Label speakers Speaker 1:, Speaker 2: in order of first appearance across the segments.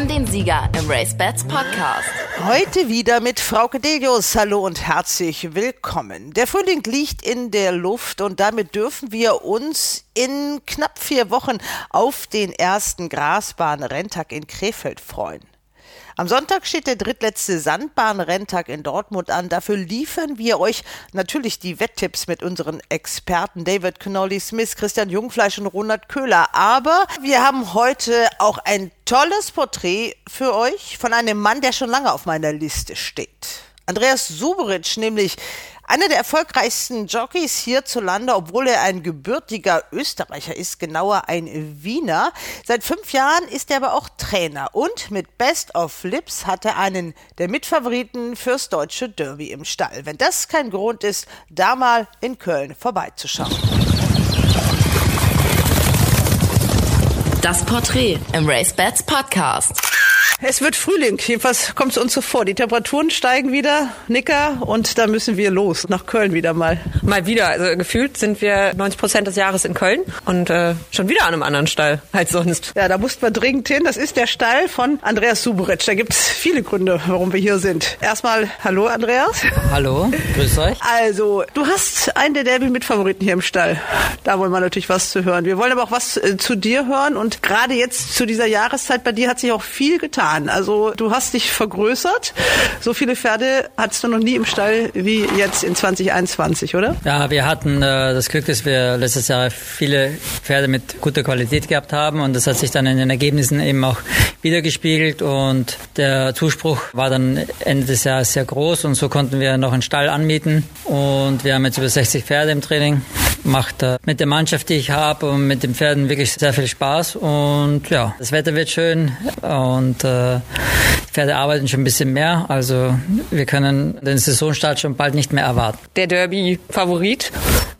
Speaker 1: haben den Sieger im Race Bats Podcast.
Speaker 2: Heute wieder mit Frau Delius. Hallo und herzlich willkommen. Der Frühling liegt in der Luft und damit dürfen wir uns in knapp vier Wochen auf den ersten Grasbahn-Renntag in Krefeld freuen. Am Sonntag steht der drittletzte Sandbahnrenntag in Dortmund an. Dafür liefern wir euch natürlich die Wetttipps mit unseren Experten David Connolly Smith, Christian Jungfleisch und Ronald Köhler. Aber wir haben heute auch ein tolles Porträt für euch von einem Mann, der schon lange auf meiner Liste steht. Andreas Suberitsch, nämlich einer der erfolgreichsten Jockeys hierzulande, obwohl er ein gebürtiger Österreicher ist, genauer ein Wiener. Seit fünf Jahren ist er aber auch Trainer und mit Best of Lips hat er einen der Mitfavoriten fürs deutsche Derby im Stall. Wenn das kein Grund ist, da mal in Köln vorbeizuschauen.
Speaker 1: Das Porträt im Race Bats Podcast.
Speaker 2: Es wird Frühling, jedenfalls kommt es uns so vor. Die Temperaturen steigen wieder, Nicker, und da müssen wir los, nach Köln wieder mal.
Speaker 3: Mal wieder, also gefühlt sind wir 90 Prozent des Jahres in Köln und äh, schon wieder an einem anderen Stall als sonst.
Speaker 2: Ja, da mussten wir dringend hin. Das ist der Stall von Andreas Suberitsch. Da gibt es viele Gründe, warum wir hier sind. Erstmal, hallo Andreas.
Speaker 4: Hallo, grüß euch.
Speaker 2: Also, du hast einen der Derby-Mitfavoriten hier im Stall. Da wollen wir natürlich was zu hören. Wir wollen aber auch was äh, zu dir hören und gerade jetzt zu dieser Jahreszeit bei dir hat sich auch viel getan getan. Also du hast dich vergrößert. So viele Pferde hattest du noch nie im Stall wie jetzt in 2021, oder?
Speaker 4: Ja, wir hatten äh, das Glück, dass wir letztes Jahr viele Pferde mit guter Qualität gehabt haben und das hat sich dann in den Ergebnissen eben auch wiedergespiegelt und der Zuspruch war dann Ende des Jahres sehr groß und so konnten wir noch einen Stall anmieten und wir haben jetzt über 60 Pferde im Training. Macht mit der Mannschaft, die ich habe und mit den Pferden wirklich sehr viel Spaß. Und ja, das Wetter wird schön und äh, Pferde arbeiten schon ein bisschen mehr. Also wir können den Saisonstart schon bald nicht mehr erwarten.
Speaker 3: Der Derby-Favorit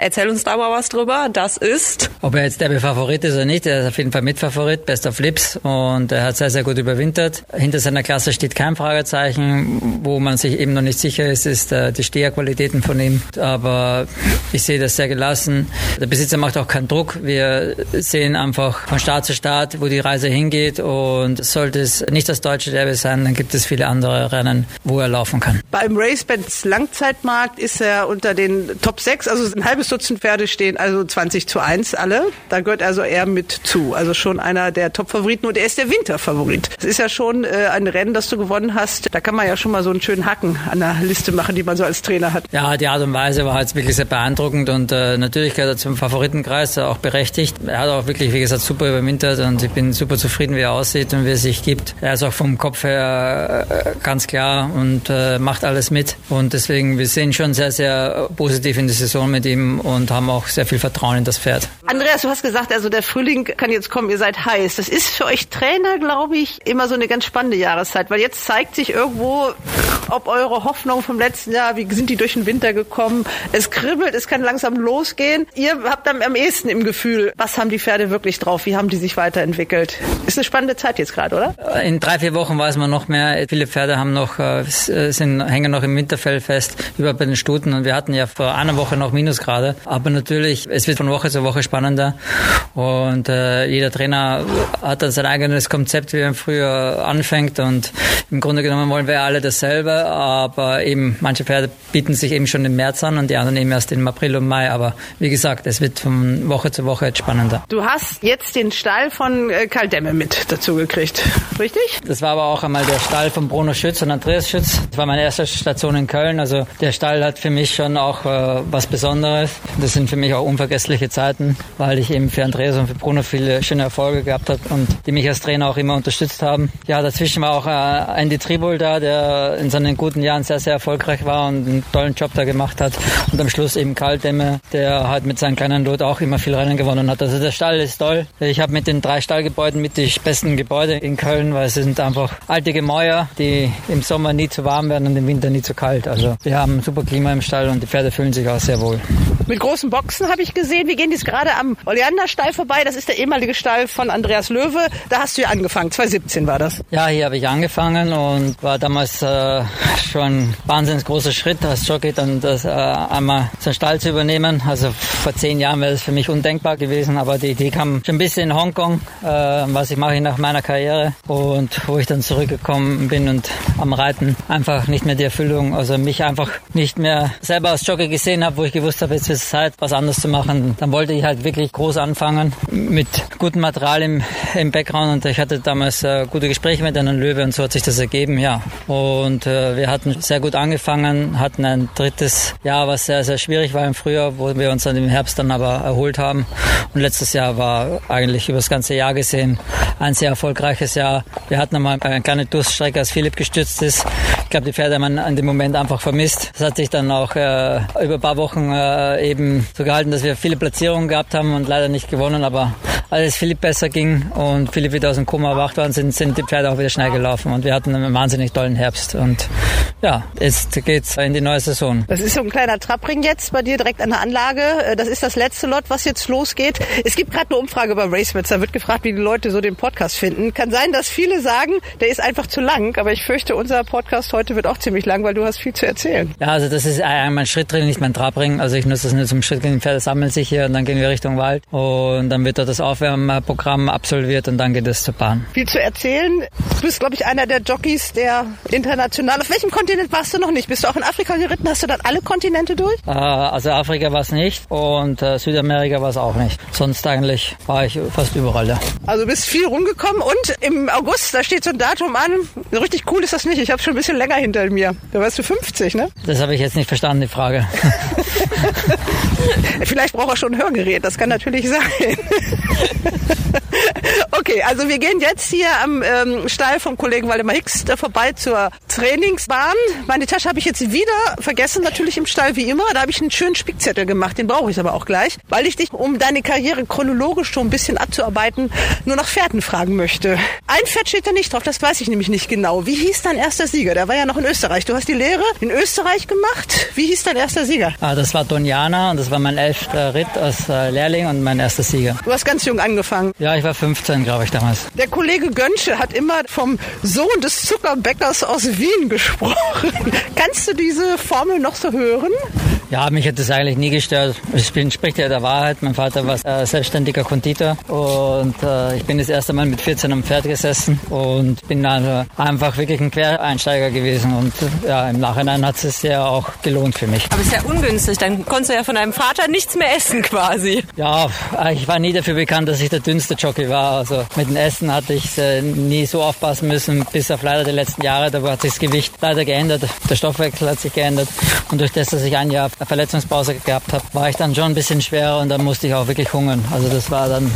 Speaker 3: Erzähl uns da mal was drüber. Das ist.
Speaker 4: Ob er jetzt der Favorit ist oder nicht, er ist auf jeden Fall Mitfavorit, Best of Lips und er hat sehr, sehr gut überwintert. Hinter seiner Klasse steht kein Fragezeichen. Wo man sich eben noch nicht sicher ist, ist äh, die Steherqualitäten von ihm. Aber ich sehe das sehr gelassen. Der Besitzer macht auch keinen Druck. Wir sehen einfach von Start zu Start, wo die Reise hingeht und sollte es nicht das deutsche Derby sein, dann gibt es viele andere Rennen, wo er laufen kann.
Speaker 2: Beim Racebands Langzeitmarkt ist er unter den Top 6, also ein halbes Dutzend Pferde stehen also 20 zu 1 alle. Da gehört also er mit zu. Also schon einer der Top-Favoriten und er ist der Winterfavorit. Es ist ja schon äh, ein Rennen, das du gewonnen hast. Da kann man ja schon mal so einen schönen Hacken an der Liste machen, die man so als Trainer hat.
Speaker 4: Ja, die Art und Weise war jetzt wirklich sehr beeindruckend und äh, natürlich gehört er zum Favoritenkreis, auch berechtigt. Er hat auch wirklich, wie gesagt, super überwintert und ich bin super zufrieden, wie er aussieht und wie er sich gibt. Er ist auch vom Kopf her ganz klar und äh, macht alles mit und deswegen, wir sehen schon sehr, sehr positiv in die Saison mit ihm und haben auch sehr viel Vertrauen in das Pferd.
Speaker 2: Andreas, du hast gesagt, also der Frühling kann jetzt kommen, ihr seid heiß. Das ist für euch Trainer, glaube ich, immer so eine ganz spannende Jahreszeit, weil jetzt zeigt sich irgendwo, ob eure Hoffnung vom letzten Jahr, wie sind die durch den Winter gekommen? Es kribbelt, es kann langsam losgehen. Ihr habt dann am ehesten im Gefühl, was haben die Pferde wirklich drauf? Wie haben die sich weiterentwickelt? Ist eine spannende Zeit jetzt gerade, oder?
Speaker 4: In drei, vier Wochen weiß man noch mehr. Viele Pferde haben noch, äh, sind, hängen noch im Winterfell fest, über bei den Stuten. Und wir hatten ja vor einer Woche noch Minusgrade. Aber natürlich, es wird von Woche zu Woche spannender und äh, jeder Trainer hat dann sein eigenes Konzept, wie er früher anfängt und im Grunde genommen wollen wir alle dasselbe, aber eben manche Pferde bieten sich eben schon im März an und die anderen eben erst im April und Mai. Aber wie gesagt, es wird von Woche zu Woche spannender.
Speaker 2: Du hast jetzt den Stall von äh, Karl Demme mit dazu gekriegt, richtig?
Speaker 4: Das war aber auch einmal der Stall von Bruno Schütz und Andreas Schütz. Das war meine erste Station in Köln. Also der Stall hat für mich schon auch äh, was Besonderes. Das sind für mich auch unvergessliche Zeiten, weil ich eben für Andreas und für Bruno viele schöne Erfolge gehabt habe und die mich als Trainer auch immer unterstützt haben. Ja, dazwischen war auch äh, Andy Tribol da, der in seinen guten Jahren sehr, sehr erfolgreich war und einen tollen Job da gemacht hat. Und am Schluss eben Karl Demme, der halt mit seinem kleinen Lot auch immer viel Rennen gewonnen hat. Also der Stall ist toll. Ich habe mit den drei Stallgebäuden mit die besten Gebäude in Köln, weil es sind einfach alte Gemäuer, die im Sommer nie zu warm werden und im Winter nie zu kalt. Also wir haben ein super Klima im Stall und die Pferde fühlen sich auch sehr wohl.
Speaker 2: Mit großen Boxen habe ich gesehen. Wie gehen es gerade am Oleanderstall vorbei. Das ist der ehemalige Stall von Andreas Löwe. Da hast du ja angefangen. 2017 war das.
Speaker 4: Ja, hier habe ich angefangen und war damals äh, schon ein wahnsinnig großer Schritt als Jockey, dann das äh, einmal so einen Stall zu übernehmen. Also vor zehn Jahren wäre das für mich undenkbar gewesen, aber die Idee kam schon ein bisschen in Hongkong, äh, was ich mache nach meiner Karriere und wo ich dann zurückgekommen bin und am Reiten einfach nicht mehr die Erfüllung, also mich einfach nicht mehr selber als Jockey gesehen habe, wo ich gewusst habe, jetzt ist es Zeit, was anderes zu machen. Dann wollte ich halt wirklich groß anfangen mit gutem Material im, im Background und ich hatte damals äh, gute Gespräche mit einem Löwe und so hat sich das ergeben, ja. Und äh, wir hatten sehr gut angefangen, hatten ein drittes Jahr, was sehr, sehr schwierig war im Frühjahr, wo wir uns dann im Herbst dann aber erholt haben. Und letztes Jahr war eigentlich über das ganze Jahr gesehen ein sehr erfolgreiches Jahr. Wir hatten einmal eine kleine Durststrecke, Philipp gestürzt ist. Ich glaube, die Pferde haben an dem Moment einfach vermisst. Das hat sich dann auch äh, über ein paar Wochen äh, eben so gehalten, dass wir viele Platzierungen gehabt haben und leider nicht gewonnen. Aber als Philipp besser ging und Philipp wieder aus dem Koma erwacht war, sind, sind die Pferde auch wieder schnell gelaufen. Und wir hatten einen wahnsinnig tollen Herbst. Und ja, jetzt geht's in die neue Saison.
Speaker 2: Das ist so ein kleiner Trappring jetzt bei dir direkt an der Anlage. Äh, das ist das letzte Lot, was jetzt losgeht. Es gibt gerade eine Umfrage bei RaceMets. Da wird gefragt, wie die Leute so den Podcast finden. Kann sein, dass viele sagen, der ist einfach zu lang. Aber ich fürchte, unser Podcast heute wird auch ziemlich lang, weil du hast viel zu erzählen.
Speaker 4: Ja, also das ist mein Schritttraining, nicht mein Trabring. Also ich nutze das nur zum Schritttraining. Die Pferde sammeln sich hier und dann gehen wir Richtung Wald. Und dann wird dort das Aufwärmprogramm absolviert und dann geht es zur Bahn.
Speaker 2: Viel zu erzählen. Du bist, glaube ich, einer der Jockeys, der international. Auf welchem Kontinent warst du noch nicht? Bist du auch in Afrika geritten? Hast du dann alle Kontinente durch?
Speaker 4: Äh, also Afrika war es nicht und äh, Südamerika war es auch nicht. Sonst eigentlich war ich fast überall. Ja.
Speaker 2: Also bist viel rumgekommen und im August, da steht so ein Datum an. So richtig cool ist das nicht. Ich habe schon ein bisschen länger hinter mir. Da warst du 50, ne?
Speaker 4: Das habe ich jetzt nicht verstanden, die Frage.
Speaker 2: Vielleicht braucht er schon ein Hörgerät. Das kann natürlich sein. okay, also wir gehen jetzt hier am ähm, Stall vom Kollegen Waldemar Hicks da vorbei zur Trainingsbahn. Meine Tasche habe ich jetzt wieder vergessen, natürlich im Stall wie immer. Da habe ich einen schönen Spickzettel gemacht, den brauche ich aber auch gleich, weil ich dich, um deine Karriere chronologisch schon ein bisschen abzuarbeiten, nur nach Pferden fragen möchte. Ein Pferd steht da nicht drauf, das weiß ich nämlich nicht genau. Wie hieß dein erster Sieger? Der war ja noch in Österreich. Du hast die Lehre in Österreich gemacht. Wie hieß dein erster Sieger?
Speaker 4: Ah, das war Donjana und das war mein elfter Ritt als äh, Lehrling und mein erster Sieger.
Speaker 2: Du hast ganz jung angefangen.
Speaker 4: Ja, ich war 15, glaube ich, damals.
Speaker 2: Der Kollege Gönsche hat immer vom Sohn des Zuckerbäckers aus Wien gesprochen. Kannst du diese Formel noch so hören?
Speaker 4: Ja, mich hat das eigentlich nie gestört. Ich bin, spricht ja der Wahrheit. Mein Vater war äh, selbstständiger Konditor und äh, ich bin das erste Mal mit 14 am Pferd gesessen und bin also einfach wirklich ein Quereinsteiger gewesen und ja, im Nachhinein hat es ja auch gelohnt für mich.
Speaker 3: Aber ist ja ungünstig, dann konntest du ja von deinem Vater nichts mehr essen quasi.
Speaker 4: Ja, ich war nie dafür bekannt, dass ich der dünnste Jockey war. Also mit dem Essen hatte ich äh, nie so aufpassen müssen, bis auf leider die letzten Jahre. Da hat sich das Gewicht leider geändert, der Stoffwechsel hat sich geändert und durch das, dass ich ein Jahr Verletzungspause gehabt habe, war ich dann schon ein bisschen schwerer und dann musste ich auch wirklich hungern. Also das war dann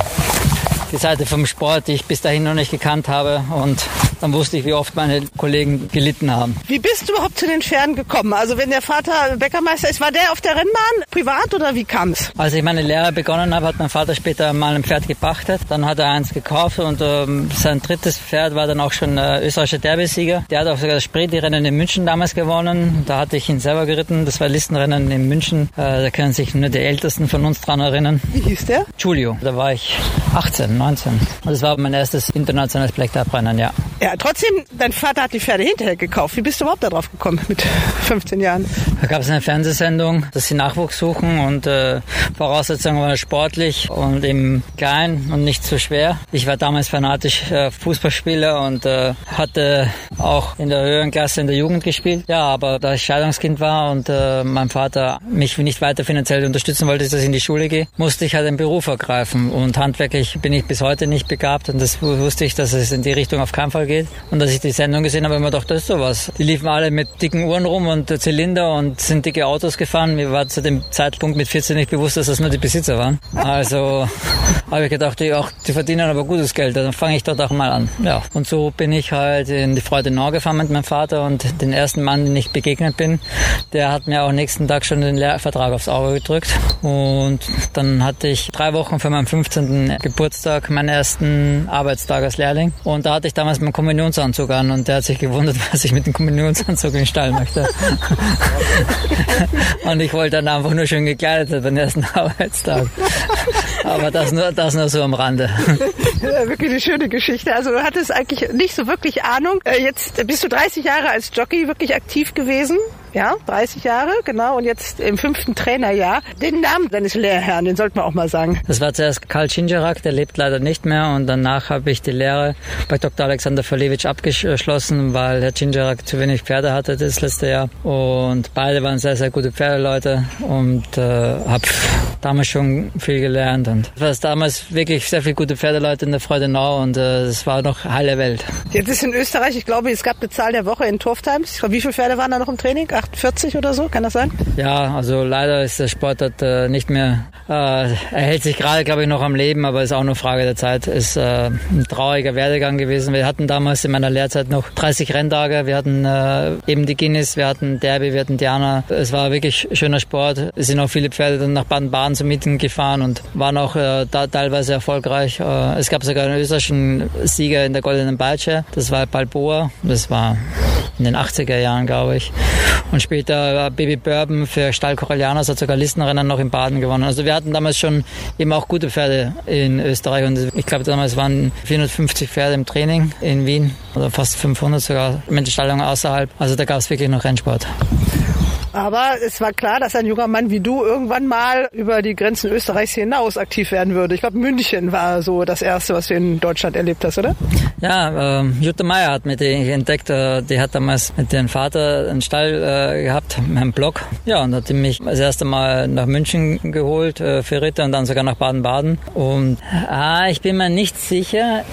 Speaker 4: die Seite vom Sport, die ich bis dahin noch nicht gekannt habe. Und dann wusste ich, wie oft meine Kollegen gelitten haben.
Speaker 2: Wie bist du überhaupt zu den Pferden gekommen? Also wenn der Vater Bäckermeister ist, war der auf der Rennbahn privat oder wie kam es?
Speaker 4: Als ich meine Lehre begonnen habe, hat mein Vater später mal ein Pferd gepachtet. Dann hat er eins gekauft und ähm, sein drittes Pferd war dann auch schon äh, österreichischer Derbysieger. Der hat auch sogar das Spreeti-Rennen in München damals gewonnen. Da hatte ich ihn selber geritten. Das war Listenrennen in München. Äh, da können sich nur die Ältesten von uns dran erinnern.
Speaker 2: Wie hieß der?
Speaker 4: Giulio. Da war ich 18, 19. Und das war mein erstes internationales Black Rennen, ja.
Speaker 2: Ja, trotzdem, dein Vater hat die Pferde hinterher gekauft. Wie bist du überhaupt darauf gekommen mit 15 Jahren?
Speaker 4: Da gab es eine Fernsehsendung, dass sie Nachwuchs suchen und äh, Voraussetzungen waren sportlich und eben klein und nicht zu schwer. Ich war damals fanatisch äh, Fußballspieler und äh, hatte auch in der höheren Klasse in der Jugend gespielt. Ja, aber da ich Scheidungskind war und äh, mein Vater mich nicht weiter finanziell unterstützen wollte, dass ich in die Schule gehe, musste ich halt einen Beruf ergreifen und handwerklich bin ich bis heute nicht begabt und das wusste ich, dass es in die Richtung auf keinen Fall geht. Und als ich die Sendung gesehen habe, habe ich mir gedacht, das ist sowas. Die liefen alle mit dicken Uhren rum und Zylinder und sind dicke Autos gefahren. Mir war zu dem Zeitpunkt mit 14 nicht bewusst, dass das nur die Besitzer waren. Also habe ich gedacht, die, auch, die verdienen aber gutes Geld, dann fange ich dort auch mal an. Ja. Und so bin ich halt in die Freude Nord gefahren mit meinem Vater und den ersten Mann, den ich begegnet bin, der hat mir auch nächsten Tag schon den Lehrvertrag aufs Auge gedrückt. Und dann hatte ich drei Wochen für meinen 15. Geburtstag meinen ersten Arbeitstag als Lehrling. Und da hatte ich damals meinen Kommunionsanzug an und der hat sich gewundert, was ich mit dem Kommunionsanzug in den Stall möchte. und ich wollte dann einfach nur schön gekleidet den ersten Arbeitstag. Aber das nur, das nur so am Rande.
Speaker 2: Ja, wirklich eine schöne Geschichte. Also du hattest eigentlich nicht so wirklich Ahnung. Äh, jetzt bist du 30 Jahre als Jockey wirklich aktiv gewesen. Ja, 30 Jahre, genau. Und jetzt im fünften Trainerjahr. Den Namen deines Lehrherrn, den sollten wir auch mal sagen.
Speaker 4: Das war zuerst Karl Cingerak, der lebt leider nicht mehr. Und danach habe ich die Lehre bei Dr. Alexander Verlewitsch abgeschlossen, weil Herr Cingerak zu wenig Pferde hatte das letzte Jahr. Und beide waren sehr, sehr gute Pferdeleute und äh, habe damals schon viel gelernt. Und es war damals wirklich sehr viele gute Pferdeleute in der Freudenau und äh, es war noch heile Welt.
Speaker 2: Jetzt ist in Österreich, ich glaube, es gab eine Zahl der Woche in Turftimes. Wie viele Pferde waren da noch im Training? 48 oder so, kann das sein?
Speaker 4: Ja, also leider ist der Sport dort äh, nicht mehr, äh, er hält sich gerade, glaube ich, noch am Leben, aber ist auch nur Frage der Zeit. Ist äh, ein trauriger Werdegang gewesen. Wir hatten damals in meiner Lehrzeit noch 30 Renntage, wir hatten äh, eben die Guinness, wir hatten Derby, wir hatten Diana. Es war wirklich schöner Sport. Es sind auch viele Pferde dann nach Baden-Baden zum Mieten gefahren und waren auch äh, da teilweise erfolgreich. Äh, es gab sogar einen österreichischen Sieger in der Goldenen Beitsche, das war Balboa, das war in den 80er Jahren, glaube ich. Und später Baby Bourbon für Stall Corellianos hat sogar Listenrennen noch in Baden gewonnen. Also wir hatten damals schon eben auch gute Pferde in Österreich und ich glaube damals waren 450 Pferde im Training in Wien oder fast 500 sogar mit Stallungen außerhalb. Also da gab es wirklich noch Rennsport.
Speaker 2: Aber es war klar, dass ein junger Mann wie du irgendwann mal über die Grenzen Österreichs hinaus aktiv werden würde. Ich glaube, München war so das Erste, was du in Deutschland erlebt hast, oder?
Speaker 4: Ja, äh, Jutta Meier hat mich entdeckt. Äh, die hat damals mit dem Vater einen Stall äh, gehabt, einen Block. Ja, und hat mich das erste Mal nach München geholt äh, für Ritter und dann sogar nach Baden-Baden. Und ah, ich bin mir nicht sicher.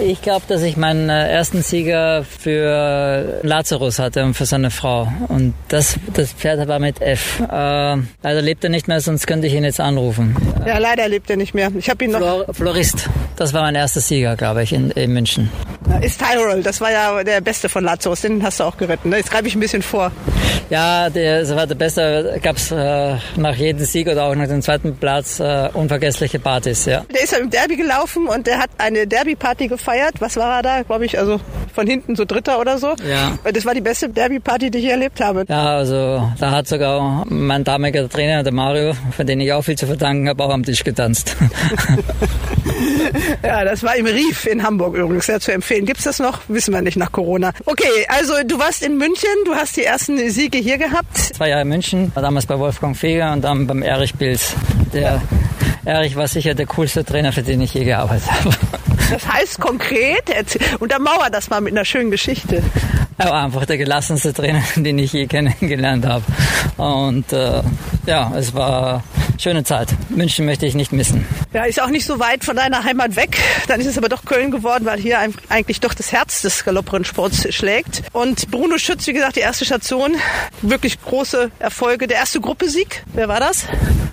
Speaker 4: Ich glaube, dass ich meinen äh, ersten Sieger für Lazarus hatte und für seine Frau. Und das, das Pferd war mit F. Äh, leider lebt er nicht mehr, sonst könnte ich ihn jetzt anrufen.
Speaker 2: Ja, leider lebt er nicht mehr. Ich habe ihn noch.
Speaker 4: Flor Florist. Das war mein erster Sieger, glaube ich, in, in München.
Speaker 2: Ist Tyrol, das war ja der Beste von Lazarus, den hast du auch geritten. Ne? Jetzt greife ich ein bisschen vor.
Speaker 4: Ja, der, das war der Beste. Gab es äh, nach jedem Sieg oder auch nach dem zweiten Platz äh, unvergessliche Partys, ja.
Speaker 2: Der ist ja im Derby gelaufen und der hat eine Derby-Party gefeiert. Was war er da? Glaube ich, also von hinten so Dritter oder so.
Speaker 4: Ja.
Speaker 2: Das war die beste Derby-Party, die ich erlebt habe.
Speaker 4: Ja, also da hat sogar mein damaliger Trainer, der Mario, von dem ich auch viel zu verdanken habe, auch am Tisch getanzt.
Speaker 2: ja, das war im Rief in Hamburg übrigens, sehr zu empfehlen. Gibt's das noch? Wissen wir nicht nach Corona. Okay, also du warst in München, du hast die ersten Siege hier gehabt.
Speaker 4: Zwei Jahre in München, damals bei Wolfgang Feger und dann beim Erich Bilz. Der. Erich war sicher der coolste Trainer, für den ich je gearbeitet habe.
Speaker 2: Das heißt konkret, untermauer das mal mit einer schönen Geschichte.
Speaker 4: Er war einfach der gelassenste Trainer, den ich je kennengelernt habe. Und äh, ja, es war schöne Zeit. München möchte ich nicht missen.
Speaker 2: Ja, ist auch nicht so weit von deiner Heimat weg. Dann ist es aber doch Köln geworden, weil hier eigentlich doch das Herz des Galopprennsports schlägt. Und Bruno Schütz, wie gesagt, die erste Station, wirklich große Erfolge. Der erste Gruppesieg, wer war das?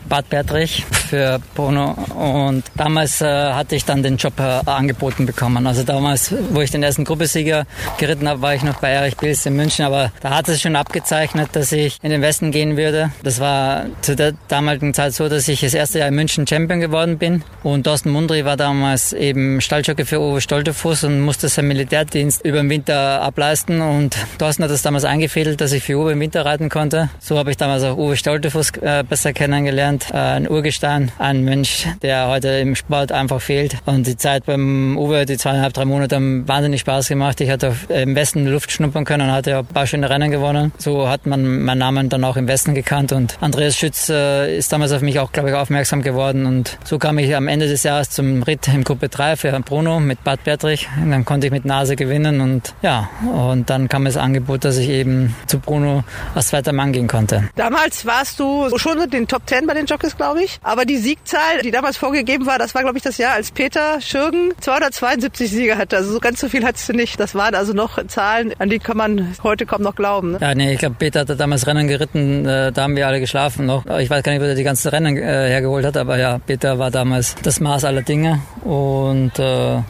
Speaker 4: Bad Bertrich für Bruno und damals äh, hatte ich dann den Job äh, angeboten bekommen. Also damals, wo ich den ersten Gruppesieger geritten habe, war ich noch bei Erich Bilz in München, aber da hat es schon abgezeichnet, dass ich in den Westen gehen würde. Das war zu der damaligen Zeit so, dass ich das erste Jahr in München Champion geworden bin und Thorsten Mundry war damals eben Stalljockey für Uwe Stoltefuß und musste seinen Militärdienst über den Winter ableisten und Thorsten hat das damals eingefädelt, dass ich für Uwe im Winter reiten konnte. So habe ich damals auch Uwe Stoltefuß äh, besser kennengelernt, äh, ein Urgestein, ein Mensch, der heute im Sport einfach fehlt und die Zeit beim Uwe, die zweieinhalb, drei Monate haben wahnsinnig Spaß gemacht. Ich hatte im Westen Luft schnuppern können und hatte ein paar schöne Rennen gewonnen. So hat man meinen Namen dann auch im Westen gekannt und Andreas Schütz äh, ist damals auf mich auch, glaube ich, aufmerksam geworden und so kam ich am Ende des Jahres zum Ritt in Gruppe 3 für Bruno mit Bad Bertrich und dann konnte ich mit Nase gewinnen und ja, und dann kam das Angebot, dass ich eben zu Bruno als zweiter Mann gehen konnte.
Speaker 2: Damals warst du schon in den Top 10 bei den Jockeys, glaube ich, aber die Siegzahl, die damals vorgegeben war, das war, glaube ich, das Jahr, als Peter Schürgen 272 Siege hatte. Also so ganz so viel hattest du nicht. Das waren also noch Zahlen, an die kann man heute kaum noch glauben. Ne?
Speaker 4: Ja, nee, ich glaube, Peter hatte damals Rennen geritten, äh, da haben wir alle geschlafen noch. Ich weiß gar nicht, wo er die ganzen Rennen äh, hergeholt hat, aber ja, Peter war damals das Maß aller Dinge. Und äh,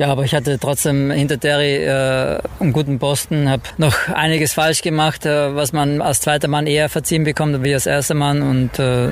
Speaker 4: ja, aber ich hatte trotzdem hinter Terry äh, einen guten Posten, habe noch einiges falsch gemacht, äh, was man als zweiter Mann eher verziehen bekommt wie als erster Mann und äh,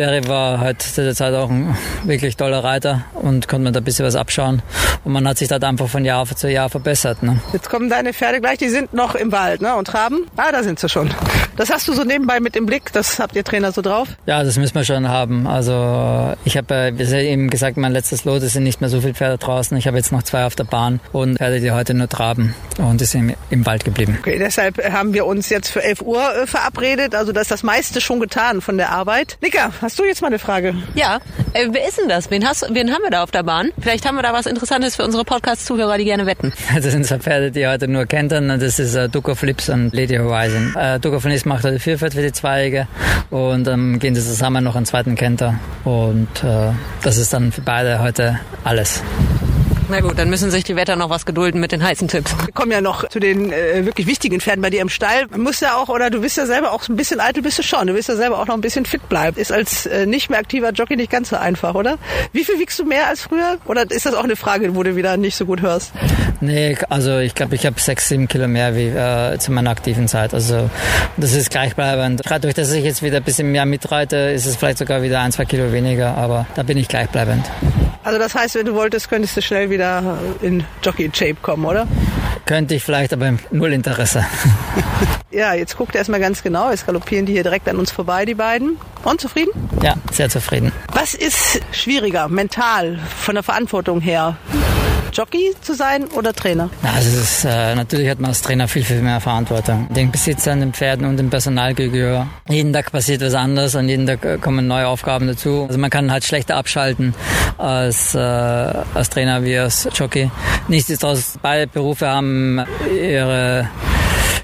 Speaker 4: Derry war halt zu der Zeit auch ein wirklich toller Reiter und konnte man da ein bisschen was abschauen. Und man hat sich da einfach von Jahr zu Jahr verbessert. Ne?
Speaker 2: Jetzt kommen deine Pferde gleich, die sind noch im Wald ne? und traben. Ah, da sind sie schon. Das hast du so nebenbei mit im Blick, das habt ihr Trainer so drauf?
Speaker 4: Ja, das müssen wir schon haben. Also ich habe äh, eben gesagt, mein letztes Lot, es sind nicht mehr so viele Pferde draußen. Ich habe jetzt noch zwei auf der Bahn und Pferde, die heute nur traben und die sind im Wald geblieben.
Speaker 2: Okay, deshalb haben wir uns jetzt für 11 Uhr äh, verabredet. Also da ist das meiste schon getan von der Arbeit. Nika, hast du jetzt mal eine Frage?
Speaker 3: Ja, äh, wer ist denn das? Wen, hast, wen haben wir da auf der Bahn? Vielleicht haben wir da was Interessantes für unsere Podcast-Zuhörer, die gerne wetten.
Speaker 4: Das sind zwei Pferde, die heute nur kentern. Das ist äh, Duke of Lips und Lady Horizon. Äh, Duke of Lips macht heute Vierfeld für die Zweige und dann ähm, gehen sie zusammen noch einen zweiten Kenter. Und äh, das ist dann für beide heute alles.
Speaker 3: Na gut, dann müssen sich die Wetter noch was gedulden mit den heißen Tipps.
Speaker 2: Wir kommen ja noch zu den äh, wirklich wichtigen Pferden bei dir im Stall. Man muss ja auch, oder du bist ja selber auch ein bisschen eitel, bist du schon. Du willst ja selber auch noch ein bisschen fit bleiben. Ist als äh, nicht mehr aktiver Jockey nicht ganz so einfach, oder? Wie viel wiegst du mehr als früher? Oder ist das auch eine Frage, wo du wieder nicht so gut hörst?
Speaker 4: Nee, also ich glaube, ich habe sechs, sieben Kilo mehr wie äh, zu meiner aktiven Zeit. Also das ist gleichbleibend. Gerade durch, dass ich jetzt wieder ein bisschen mehr mitreite, ist es vielleicht sogar wieder ein, zwei Kilo weniger, aber da bin ich gleichbleibend.
Speaker 2: Also das heißt, wenn du wolltest, könntest du schnell wieder in Jockey-Shape kommen, oder?
Speaker 4: Könnte ich vielleicht, aber null Interesse.
Speaker 2: ja, jetzt guckt er erstmal ganz genau. Jetzt galoppieren die hier direkt an uns vorbei, die beiden. Und zufrieden?
Speaker 4: Ja, sehr zufrieden.
Speaker 2: Was ist schwieriger, mental, von der Verantwortung her? Jockey zu sein oder Trainer?
Speaker 4: Also ist, äh, natürlich hat man als Trainer viel, viel mehr Verantwortung. Den Besitzern, den Pferden und dem Personal gegenüber. Jeden Tag passiert was anderes und jeden Tag äh, kommen neue Aufgaben dazu. Also man kann halt schlechter abschalten als, äh, als Trainer wie als Jockey. Nichtsdestotrotz, beide Berufe haben ihre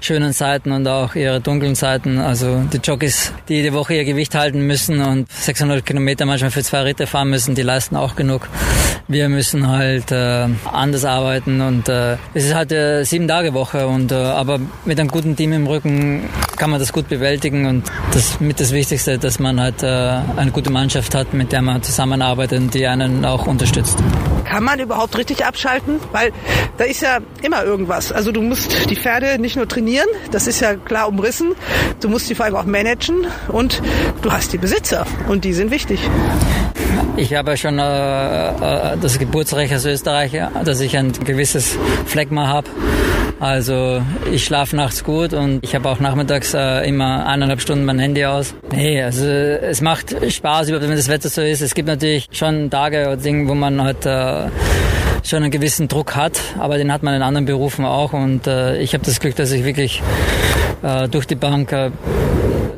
Speaker 4: schönen Seiten und auch ihre dunklen Seiten. Also die Jockeys, die jede Woche ihr Gewicht halten müssen und 600 Kilometer manchmal für zwei Ritter fahren müssen, die leisten auch genug. Wir müssen halt äh, anders arbeiten und äh, es ist halt eine sieben Tage Woche und äh, aber mit einem guten Team im Rücken kann man das gut bewältigen und das mit das Wichtigste, dass man halt äh, eine gute Mannschaft hat, mit der man zusammenarbeitet und die einen auch unterstützt.
Speaker 2: Kann man überhaupt richtig abschalten? Weil da ist ja immer irgendwas. Also du musst die Pferde nicht nur trainieren, das ist ja klar umrissen. Du musst die vor allem auch managen und du hast die Besitzer und die sind wichtig.
Speaker 4: Ich habe schon äh, äh, das Geburtsrecht als Österreicher, dass ich ein gewisses Phlegma habe. Also ich schlafe nachts gut und ich habe auch nachmittags äh, immer eineinhalb Stunden mein Handy aus. Nee, also es macht Spaß, überhaupt wenn das Wetter so ist. Es gibt natürlich schon Tage oder Dinge, wo man halt äh, schon einen gewissen Druck hat, aber den hat man in anderen Berufen auch und äh, ich habe das Glück, dass ich wirklich äh, durch die Bank äh,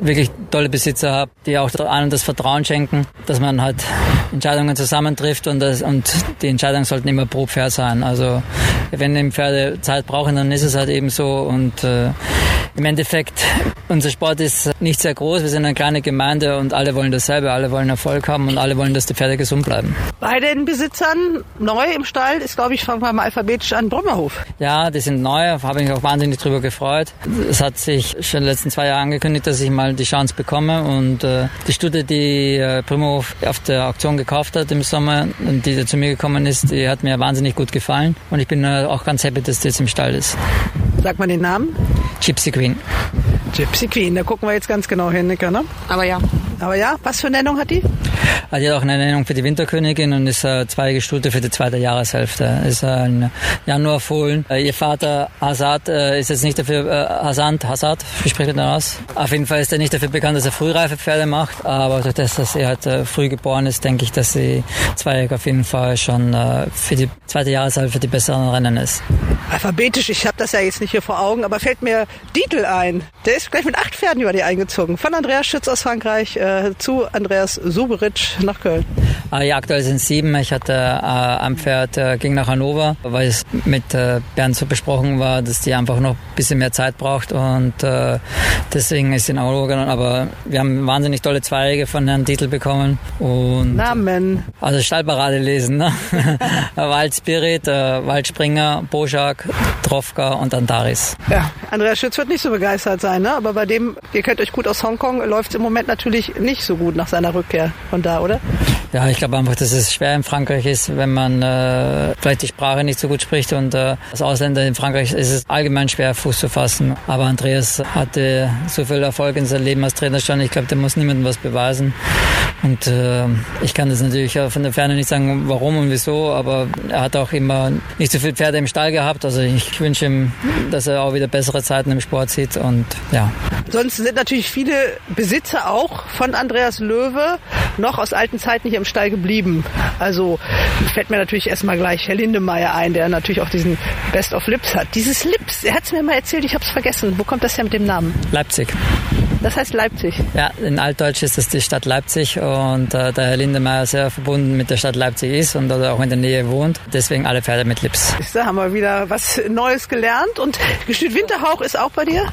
Speaker 4: wirklich tolle Besitzer habe, die auch einem das Vertrauen schenken, dass man halt Entscheidungen zusammentrifft und, das, und die Entscheidungen sollten immer pro Pferd sein. Also wenn die Pferde Zeit brauchen, dann ist es halt eben so und äh, im Endeffekt, unser Sport ist nicht sehr groß. Wir sind eine kleine Gemeinde und alle wollen dasselbe. Alle wollen Erfolg haben und alle wollen, dass die Pferde gesund bleiben.
Speaker 2: Bei den Besitzern neu im Stall ist, glaube ich, fangen wir mal alphabetisch an, Brommerhof.
Speaker 4: Ja, die sind neu. Habe mich auch wahnsinnig drüber gefreut. Es hat sich schon in den letzten zwei Jahren angekündigt, dass ich mal die Chance bekomme und äh, die Studie, die äh, Brommerhof auf der Auktion gekauft hat im Sommer und die zu mir gekommen ist, die hat mir wahnsinnig gut gefallen und ich bin äh, auch ganz happy, dass die jetzt im Stall ist.
Speaker 2: Sag mal den Namen.
Speaker 4: Gypsy Queen.
Speaker 2: Gypsy Queen, da gucken wir jetzt ganz genau hin, Nicker, ne?
Speaker 3: Aber ja.
Speaker 2: Aber ja, was für Nennung hat die?
Speaker 4: Die hat auch eine Nennung für die Winterkönigin und ist äh, zweige Stute für die zweite Jahreshälfte. Ist ein Januarfohlen. Äh, ihr Vater Hazard äh, ist jetzt nicht dafür, äh, Hasant, Hazard, wie spricht man aus? Auf jeden Fall ist er nicht dafür bekannt, dass er frühreife Pferde macht, aber durch das, dass er halt äh, früh geboren ist, denke ich, dass sie zweijährig auf jeden Fall schon äh, für die zweite Jahreshälfte die besseren Rennen ist.
Speaker 2: Alphabetisch, ich habe das ja jetzt nicht hier vor Augen, aber fällt mir Dietl ein. Der ist gleich mit acht Pferden über die eingezogen. Von Andreas Schütz aus Frankreich äh, zu Andreas Suberitsch nach Köln.
Speaker 4: Äh, ja, aktuell sind sieben. Ich hatte äh, ein Pferd, äh, ging nach Hannover, weil es mit äh, Bernd so besprochen war, dass die einfach noch ein bisschen mehr Zeit braucht und äh, deswegen ist sie in Hannover gegangen. Aber wir haben wahnsinnig tolle Zweige von Herrn Dietl bekommen. Und,
Speaker 2: Namen.
Speaker 4: Also Stallparade lesen. Ne? Waldspirit, äh, Waldspringer, Boschak, Trofka und Antaris.
Speaker 2: Ja, Andreas Schütz wird nicht so begeistert sein, ne? aber bei dem, ihr kennt euch gut aus Hongkong, läuft es im Moment natürlich nicht so gut nach seiner Rückkehr von da, oder?
Speaker 4: Ja, ich glaube einfach, dass es schwer in Frankreich ist, wenn man äh, vielleicht die Sprache nicht so gut spricht und äh, als Ausländer in Frankreich ist es allgemein schwer, Fuß zu fassen. Aber Andreas hatte so viel Erfolg in seinem Leben als Trainer schon. Ich glaube, der muss niemandem was beweisen. Und äh, ich kann das natürlich von der Ferne nicht sagen, warum und wieso, aber er hat auch immer nicht so viele Pferde im Stall gehabt. Also ich wünsche ihm, dass er auch wieder bessere Zeiten im Sport sieht und ja.
Speaker 2: Sonst sind natürlich viele Besitzer auch von Andreas Löwe noch aus alten Zeiten hier im Stall geblieben. Also fällt mir natürlich erstmal gleich Herr Lindemeyer ein, der natürlich auch diesen Best of Lips hat. Dieses Lips, er hat es mir mal erzählt, ich habe es vergessen. Wo kommt das her mit dem Namen?
Speaker 4: Leipzig.
Speaker 2: Das heißt Leipzig.
Speaker 4: Ja, in Altdeutsch ist das die Stadt Leipzig und äh, der Herr Lindemeyer sehr verbunden mit der Stadt Leipzig ist und dort auch in der Nähe wohnt. Deswegen alle Pferde mit Lips.
Speaker 2: Da haben wir wieder was Neues gelernt. Und Gestüt Winterhauch ist auch bei dir?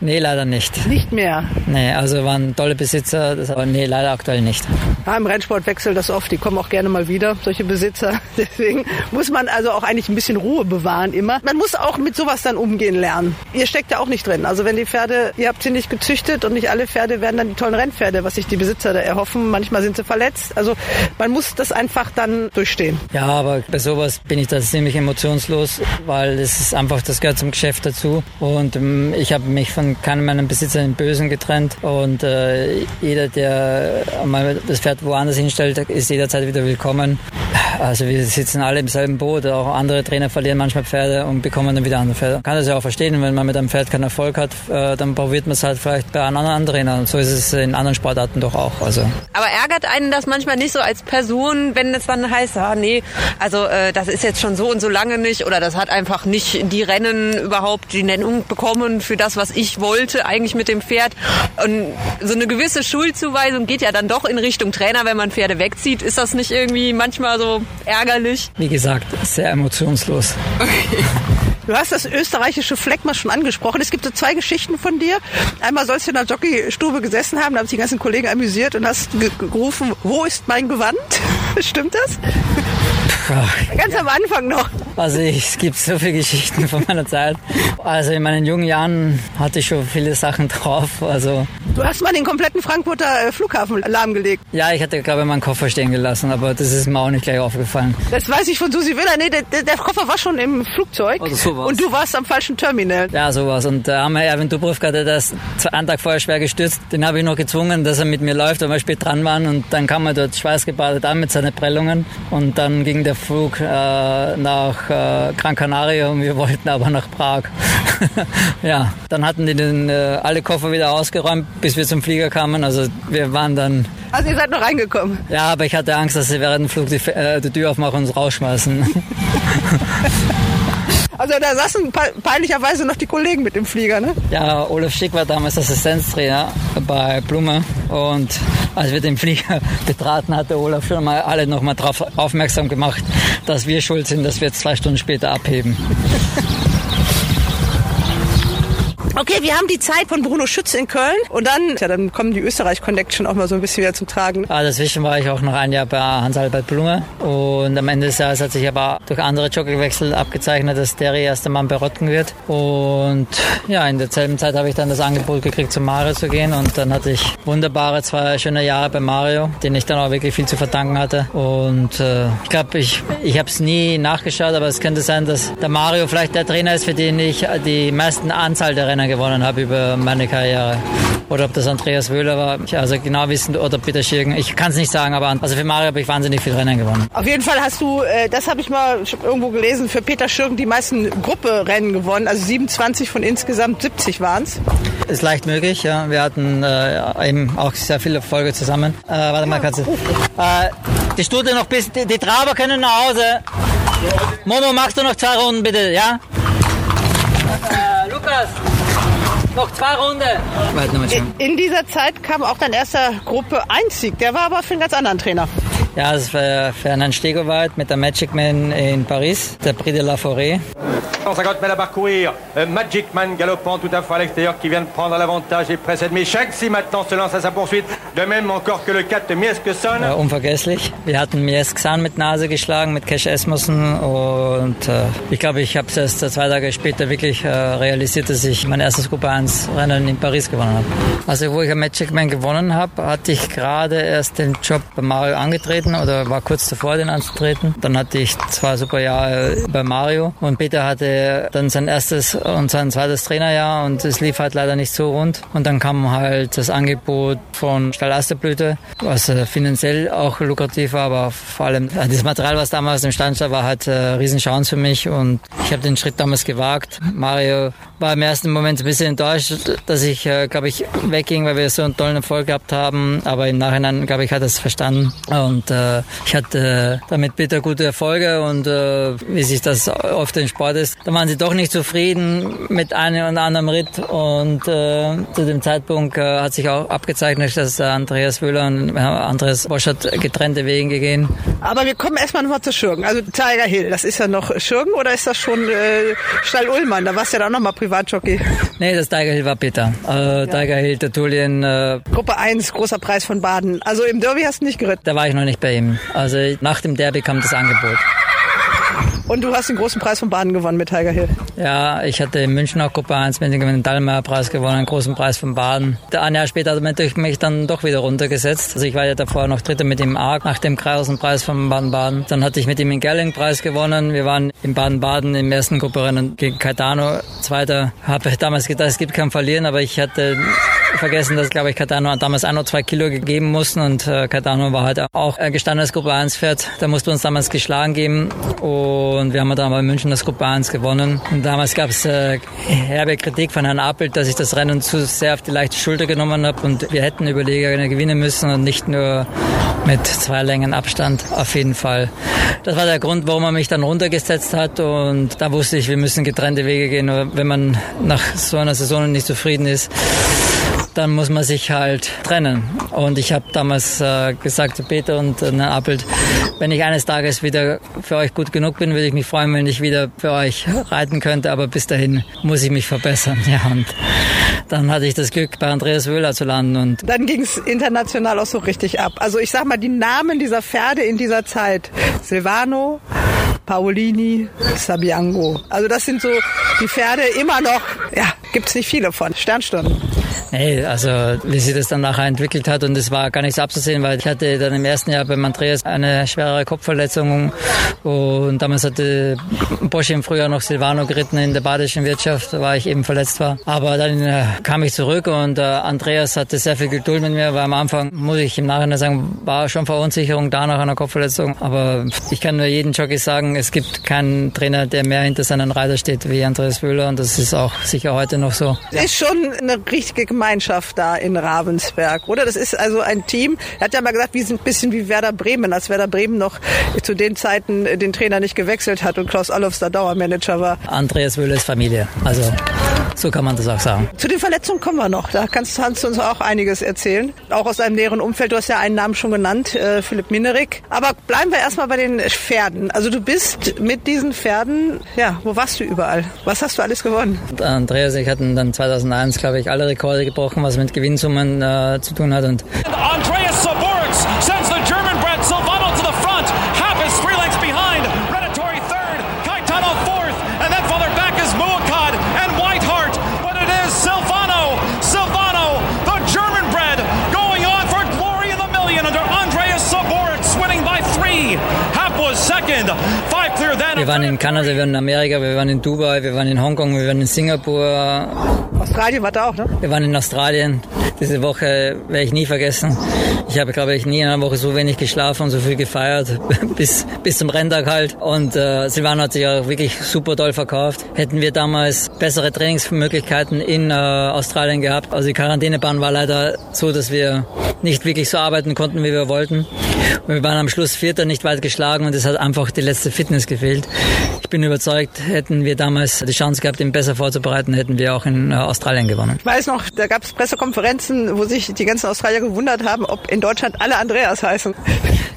Speaker 4: Nee, leider nicht.
Speaker 2: Nicht mehr?
Speaker 4: Nee, also waren tolle Besitzer, das aber nee, leider aktuell nicht.
Speaker 2: Ja, Im Rennsport wechselt das oft, die kommen auch gerne mal wieder, solche Besitzer. Deswegen muss man also auch eigentlich ein bisschen Ruhe bewahren immer. Man muss auch mit sowas dann umgehen lernen. Ihr steckt ja auch nicht drin. Also wenn die Pferde, ihr habt sie nicht gezüchtet und nicht alle Pferde werden dann die tollen Rennpferde, was sich die Besitzer da erhoffen. Manchmal sind sie verletzt. Also man muss das einfach dann durchstehen.
Speaker 4: Ja, aber bei sowas bin ich da ziemlich emotionslos, weil es ist einfach, das gehört zum Geschäft dazu. Und ähm, ich habe mich von keinem meiner Besitzer im Bösen getrennt. Und äh, jeder, der mal das Pferd woanders hinstellt, ist jederzeit wieder willkommen. Also wir sitzen alle im selben Boot. Auch andere Trainer verlieren manchmal Pferde und bekommen dann wieder andere Pferde. Man kann das ja auch verstehen, wenn man mit einem Pferd keinen Erfolg hat, äh, dann probiert man es halt vielleicht bei einem anderen Trainer. Und so ist es in anderen Sportarten doch auch. Also.
Speaker 3: Aber ärgert einen das manchmal nicht so als Person, wenn es dann heißt, ah nee, also äh, das ist jetzt schon so und so lange nicht oder das hat einfach nicht die Rennen überhaupt die Nennung bekommen für das, was ich wollte eigentlich mit dem Pferd. Und so eine gewisse Schuldzuweisung geht ja dann doch in Richtung Trainer, wenn man Pferde wegzieht. Ist das nicht irgendwie manchmal so ärgerlich?
Speaker 4: Wie gesagt, sehr emotionslos. Okay.
Speaker 2: Du hast das österreichische Fleckma schon angesprochen. Es gibt so zwei Geschichten von dir. Einmal sollst du in der Jockeystube gesessen haben, da haben sich die ganzen Kollegen amüsiert und hast gerufen, wo ist mein Gewand? Stimmt das? Ganz am Anfang noch.
Speaker 4: Also ich, es gibt so viele Geschichten von meiner Zeit. Also in meinen jungen Jahren hatte ich schon viele Sachen drauf. Also
Speaker 2: du hast mal den kompletten Frankfurter äh, Flughafen lahmgelegt.
Speaker 4: Ja, ich hatte glaube ich meinen Koffer stehen gelassen, aber das ist mir auch nicht gleich aufgefallen.
Speaker 2: Das weiß ich von Susi Willer. Nee, der, der Koffer war schon im Flugzeug also sowas. und du warst am falschen Terminal.
Speaker 4: Ja, sowas. Und da haben wir Erwin Dubrovka, der das einen Tag vorher schwer gestürzt, den habe ich noch gezwungen, dass er mit mir läuft, weil wir spät dran waren. Und dann kam er dort schweißgebadet an mit seinen Prellungen. Und dann ging der Flug äh, nach äh, Gran Canaria und wir wollten aber nach Prag. ja, dann hatten die den, äh, alle Koffer wieder ausgeräumt, bis wir zum Flieger kamen. Also wir waren dann...
Speaker 2: Also ihr seid noch reingekommen?
Speaker 4: Ja, aber ich hatte Angst, dass sie während dem Flug die, äh, die Tür aufmachen und uns rausschmeißen.
Speaker 2: Also da saßen peinlicherweise noch die Kollegen mit dem Flieger, ne?
Speaker 4: Ja, Olaf Schick war damals Assistenztrainer bei Blume und als wir den Flieger betraten, hatte Olaf schon mal alle noch mal darauf aufmerksam gemacht, dass wir schuld sind, dass wir jetzt zwei Stunden später abheben.
Speaker 2: Okay, wir haben die Zeit von Bruno Schütz in Köln und dann, ja, dann kommen die Österreich-Connection auch mal so ein bisschen wieder zum Tragen.
Speaker 4: Ah, dazwischen war ich auch noch ein Jahr bei Hans-Albert Blume und am Ende des Jahres hat sich aber durch andere Jockeywechsel abgezeichnet, dass Derry erster Mann bei Rotten wird und ja, in derselben Zeit habe ich dann das Angebot gekriegt, zum Mario zu gehen und dann hatte ich wunderbare zwei schöne Jahre bei Mario, denen ich dann auch wirklich viel zu verdanken hatte und äh, ich glaube, ich, ich habe es nie nachgeschaut, aber es könnte sein, dass der Mario vielleicht der Trainer ist, für den ich die meisten Anzahl der Renner gewonnen habe über meine Karriere. Oder ob das Andreas Wöhler war, also genau wissen, oder Peter Schirgen. Ich kann es nicht sagen, aber also für Mario habe ich wahnsinnig viel Rennen gewonnen.
Speaker 2: Auf jeden Fall hast du, äh, das habe ich mal irgendwo gelesen, für Peter Schirgen die meisten Grupperennen gewonnen. Also 27 von insgesamt 70 waren es.
Speaker 4: Ist leicht möglich, ja. Wir hatten äh, eben auch sehr viele Erfolge zusammen. Äh, warte mal, kannst du. Äh, die Stute noch bis, die, die Traber können nach Hause. Momo, machst du noch zwei Runden bitte, ja? Äh, Lukas! Noch zwei Runden.
Speaker 2: In, in dieser Zeit kam auch dein erster Gruppe Einzig. Der war aber für einen ganz anderen Trainer.
Speaker 4: Ja, das war Fernand Stegowald mit der Magic Man in Paris, der Prix de la Forêt.
Speaker 5: 150 mètres à parcourir. Euh, Magic Man galopant tout à fait à l'extérieur qui vient de prendre l'avantage et précède. Mais Shaxi maintenant se lance à sa poursuite. De même encore que le 4 Mieskeson.
Speaker 4: Äh, unvergesslich. Wir hatten Mieskeson mit Nase geschlagen, mit Cash Esmussen und äh, ich glaube, ich habe es erst zwei Tage später wirklich äh, realisiert, dass ich mein erstes Gruppe 1 Rennen in Paris gewonnen habe. Also wo ich Magic Man gewonnen habe, hatte ich gerade erst den Job bei Mario angetreten anzutreten oder war kurz davor, den anzutreten. Dann hatte ich zwei super Jahre bei Mario und Peter hatte dann sein erstes und sein zweites Trainerjahr und es lief halt leider nicht so rund. Und dann kam halt das Angebot von Stall Asterblüte, was äh, finanziell auch lukrativ war, aber vor allem äh, das Material, was damals im Stand war eine äh, Riesenchance für mich und ich habe den Schritt damals gewagt. Mario war im ersten Moment ein bisschen enttäuscht, dass ich, glaube ich, wegging, weil wir so einen tollen Erfolg gehabt haben, aber im Nachhinein, glaube ich, hat er es verstanden und äh, ich hatte damit bitte gute Erfolge und äh, wie sich das oft im Sport ist, da waren sie doch nicht zufrieden mit einem und anderem Ritt und äh, zu dem Zeitpunkt äh, hat sich auch abgezeichnet, dass Andreas Wöhler und Andreas Boschert getrennte Wege gehen.
Speaker 2: Aber wir kommen erstmal nochmal zu Schürgen. Also Tiger Hill, das ist ja noch Schürgen oder ist das schon äh, Stall Ullmann? Da warst du ja dann auch nochmal Privatjockey.
Speaker 4: Nee, das Tiger Hill war Peter. Äh, ja. Tiger Hill, der Tulien. Äh,
Speaker 2: Gruppe 1, großer Preis von Baden. Also im Derby hast du nicht geritten?
Speaker 4: Da war ich noch nicht bei ihm. Also nach dem Derby kam das Angebot.
Speaker 2: Und du hast den großen Preis von Baden gewonnen mit Tiger Hill.
Speaker 4: Ja, ich hatte in München auch Gruppe 1 mit dem Dallmayr Preis gewonnen, einen großen Preis von Baden. Ein Jahr später hat er mich dann doch wieder runtergesetzt. Also ich war ja davor noch Dritter mit dem ARC nach dem Kreisen-Preis von Baden-Baden. Dann hatte ich mit ihm den Gerling-Preis gewonnen. Wir waren in Baden-Baden im ersten Grupperennen gegen Caetano. Zweiter habe ich damals gedacht, es gibt kein Verlieren, aber ich hatte vergessen, dass, glaube ich, Cardano damals ein oder zwei Kilo gegeben mussten und äh, Cardano war halt auch äh, gestandenes Gruppe 1 Pferd. Da musste uns damals geschlagen geben und wir haben dann bei München das Gruppe 1 gewonnen. Und damals gab es äh, herbe Kritik von Herrn Appelt, dass ich das Rennen zu sehr auf die leichte Schulter genommen habe und wir hätten Überleger gewinnen müssen und nicht nur mit zwei Längen Abstand auf jeden Fall. Das war der Grund, warum er mich dann runtergesetzt hat und da wusste ich, wir müssen getrennte Wege gehen. Wenn man nach so einer Saison nicht zufrieden ist, dann muss man sich halt trennen. Und ich habe damals äh, gesagt zu Peter und äh, Appelt, wenn ich eines Tages wieder für euch gut genug bin, würde ich mich freuen, wenn ich wieder für euch reiten könnte. Aber bis dahin muss ich mich verbessern. Ja, und dann hatte ich das Glück, bei Andreas Wöhler zu landen. Und
Speaker 2: dann ging es international auch so richtig ab. Also ich sag mal, die Namen dieser Pferde in dieser Zeit. Silvano, Paolini, Sabiango. Also das sind so die Pferde immer noch, ja, gibt's nicht viele von. Sternstunden.
Speaker 4: Nee, also wie sich das dann nachher entwickelt hat und es war gar nichts abzusehen, weil ich hatte dann im ersten Jahr beim Andreas eine schwere Kopfverletzung und damals hatte Bosch im Frühjahr noch Silvano geritten in der badischen Wirtschaft, weil ich eben verletzt war. Aber dann äh, kam ich zurück und äh, Andreas hatte sehr viel Geduld mit mir, weil am Anfang, muss ich im Nachhinein sagen, war schon Verunsicherung da nach einer Kopfverletzung. Aber ich kann nur jedem Jockey sagen, es gibt keinen Trainer, der mehr hinter seinen Reiter steht wie Andreas Wöhler und das ist auch sicher heute noch so.
Speaker 2: Ist schon eine richtige Gemeinschaft da in Ravensberg, oder? Das ist also ein Team. Er hat ja mal gesagt, wir sind ein bisschen wie Werder Bremen, als Werder Bremen noch zu den Zeiten den Trainer nicht gewechselt hat und Klaus Allofs der Dauermanager war.
Speaker 4: Andreas Wöhler ist Familie. Also so kann man das auch sagen.
Speaker 2: Zu den Verletzungen kommen wir noch. Da kannst, kannst du uns auch einiges erzählen. Auch aus deinem näheren Umfeld. Du hast ja einen Namen schon genannt, äh, Philipp Minerik. Aber bleiben wir erstmal bei den Pferden. Also du bist mit diesen Pferden, ja, wo warst du überall? Was hast du alles gewonnen?
Speaker 4: Andreas, ich hatten dann 2001, glaube ich, alle Rekorde gebrochen, was mit Gewinnsummen äh, zu tun hat. Und Andreas Saborix Wir waren in Kanada, wir waren in Amerika, wir waren in Dubai, wir waren in Hongkong, wir waren in Singapur.
Speaker 2: Australien war da auch, ne?
Speaker 4: Wir waren in Australien. Diese Woche werde ich nie vergessen. Ich habe, glaube ich, nie in einer Woche so wenig geschlafen und so viel gefeiert, bis, bis zum Renntag halt. Und äh, Silvano hat sich auch wirklich super toll verkauft. Hätten wir damals bessere Trainingsmöglichkeiten in äh, Australien gehabt. Also die Quarantänebahn war leider so, dass wir nicht wirklich so arbeiten konnten, wie wir wollten. Und wir waren am Schluss Vierter, nicht weit geschlagen und es hat einfach die letzte Fitness gefehlt. Ich bin überzeugt, hätten wir damals die Chance gehabt, ihn besser vorzubereiten, hätten wir auch in äh, Australien gewonnen.
Speaker 2: Ich weiß noch, da gab es Pressekonferenzen, wo sich die ganzen Australier gewundert haben, ob in Deutschland alle Andreas heißen.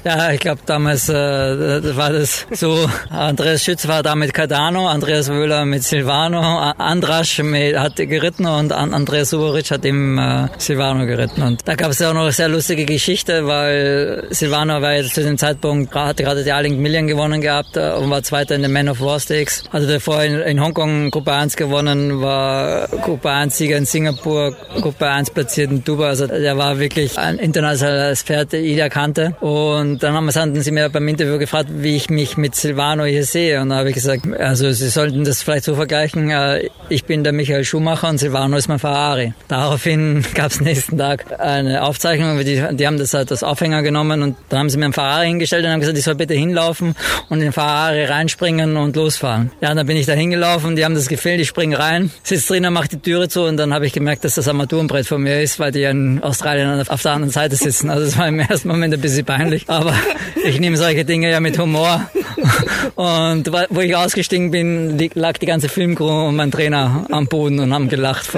Speaker 4: Ja, ich glaube damals äh, war das so. Andreas Schütz war da mit Cardano, Andreas Wöhler mit Silvano, Andrasch mit, hat geritten und Andreas Suboric hat im äh, Silvano geritten. Und da gab es ja auch noch eine sehr lustige Geschichte, weil Silvano war jetzt zu dem Zeitpunkt, hatte gerade die Arlington Million gewonnen gehabt äh, und war Zweiter in den Man of War Stakes. Hatte davor in, in Hongkong Gruppe 1 gewonnen, war Gruppe 1 Sieger in Singapur, Gruppe 1 platziert in Dubai. Also der war wirklich ein internationales Pferd, jeder kannte. Und dann haben sie mir beim Interview gefragt, wie ich mich mit Silvano hier sehe. Und da habe ich gesagt, also Sie sollten das vielleicht so vergleichen. Äh, ich bin der Michael Schumacher und Silvano ist mein Ferrari. Daraufhin gab es nächsten Tag eine Aufzeichnung. Die, die haben das als Aufhänger genommen und dann haben sie mir einen Ferrari hingestellt und haben gesagt, ich soll bitte hinlaufen und in den Ferrari reinspringen und losfahren. Ja, dann bin ich da hingelaufen, die haben das gefehlt, ich springe rein, sitze drinnen, mache die Türe zu und dann habe ich gemerkt, dass das Armaturenbrett von mir ist, weil die in Australien auf der anderen Seite sitzen. Also es war im ersten Moment ein bisschen peinlich, aber ich nehme solche Dinge ja mit Humor. Und wo ich ausgestiegen bin, lag die ganze Filmcrew und mein Trainer am Boden und haben gelacht.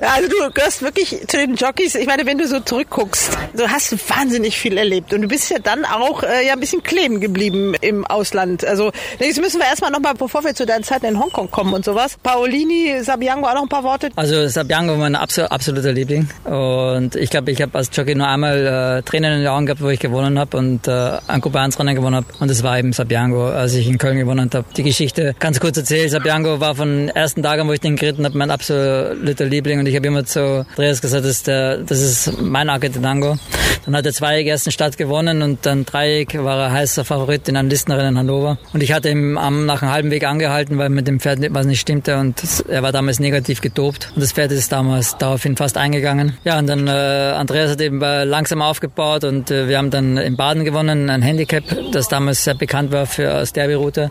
Speaker 2: Also du gehörst wirklich zu den Jockeys. Ich meine, wenn du so zurückguckst, du hast wahnsinnig viel erlebt und du bist ja dann auch äh, ja ein bisschen kleben geblieben im Ausland. Also jetzt müssen wir erstmal nochmal, bevor wir zu deinen Zeiten in Hongkong kommen und sowas. Paolini, Sabiango, auch noch ein paar Worte?
Speaker 4: Also Sabiango war mein absoluter Liebling und ich glaube, ich habe als Jockey nur einmal äh, Tränen in den Augen gehabt, wo ich gewonnen habe und äh, ein Gruppe 1 Rennen gewonnen habe und das war eben Sabiango, als ich in Köln gewonnen habe. Die Geschichte ganz kurz erzählt. Sabiango war von ersten Tagen, wo ich den geritten habe, mein absoluter Liebling und ich habe immer zu Andreas gesagt, das ist, der, das ist mein Argentinango. Dann hat er zwei ersten Start gewonnen und dann Dreieck war er heißer Favorit in einem Listenrennen in Hannover. Und ich hatte ihn am, nach einem halben Weg angehalten, weil mit dem Pferd was nicht stimmte und er war damals negativ gedopt und das Pferd ist damals daraufhin fast eingegangen. Ja, und dann äh, Andreas hat eben langsam aufgebaut und äh, wir haben dann in Baden gewonnen, ein Handicap, das damals sehr bekannt war für als Derby-Route.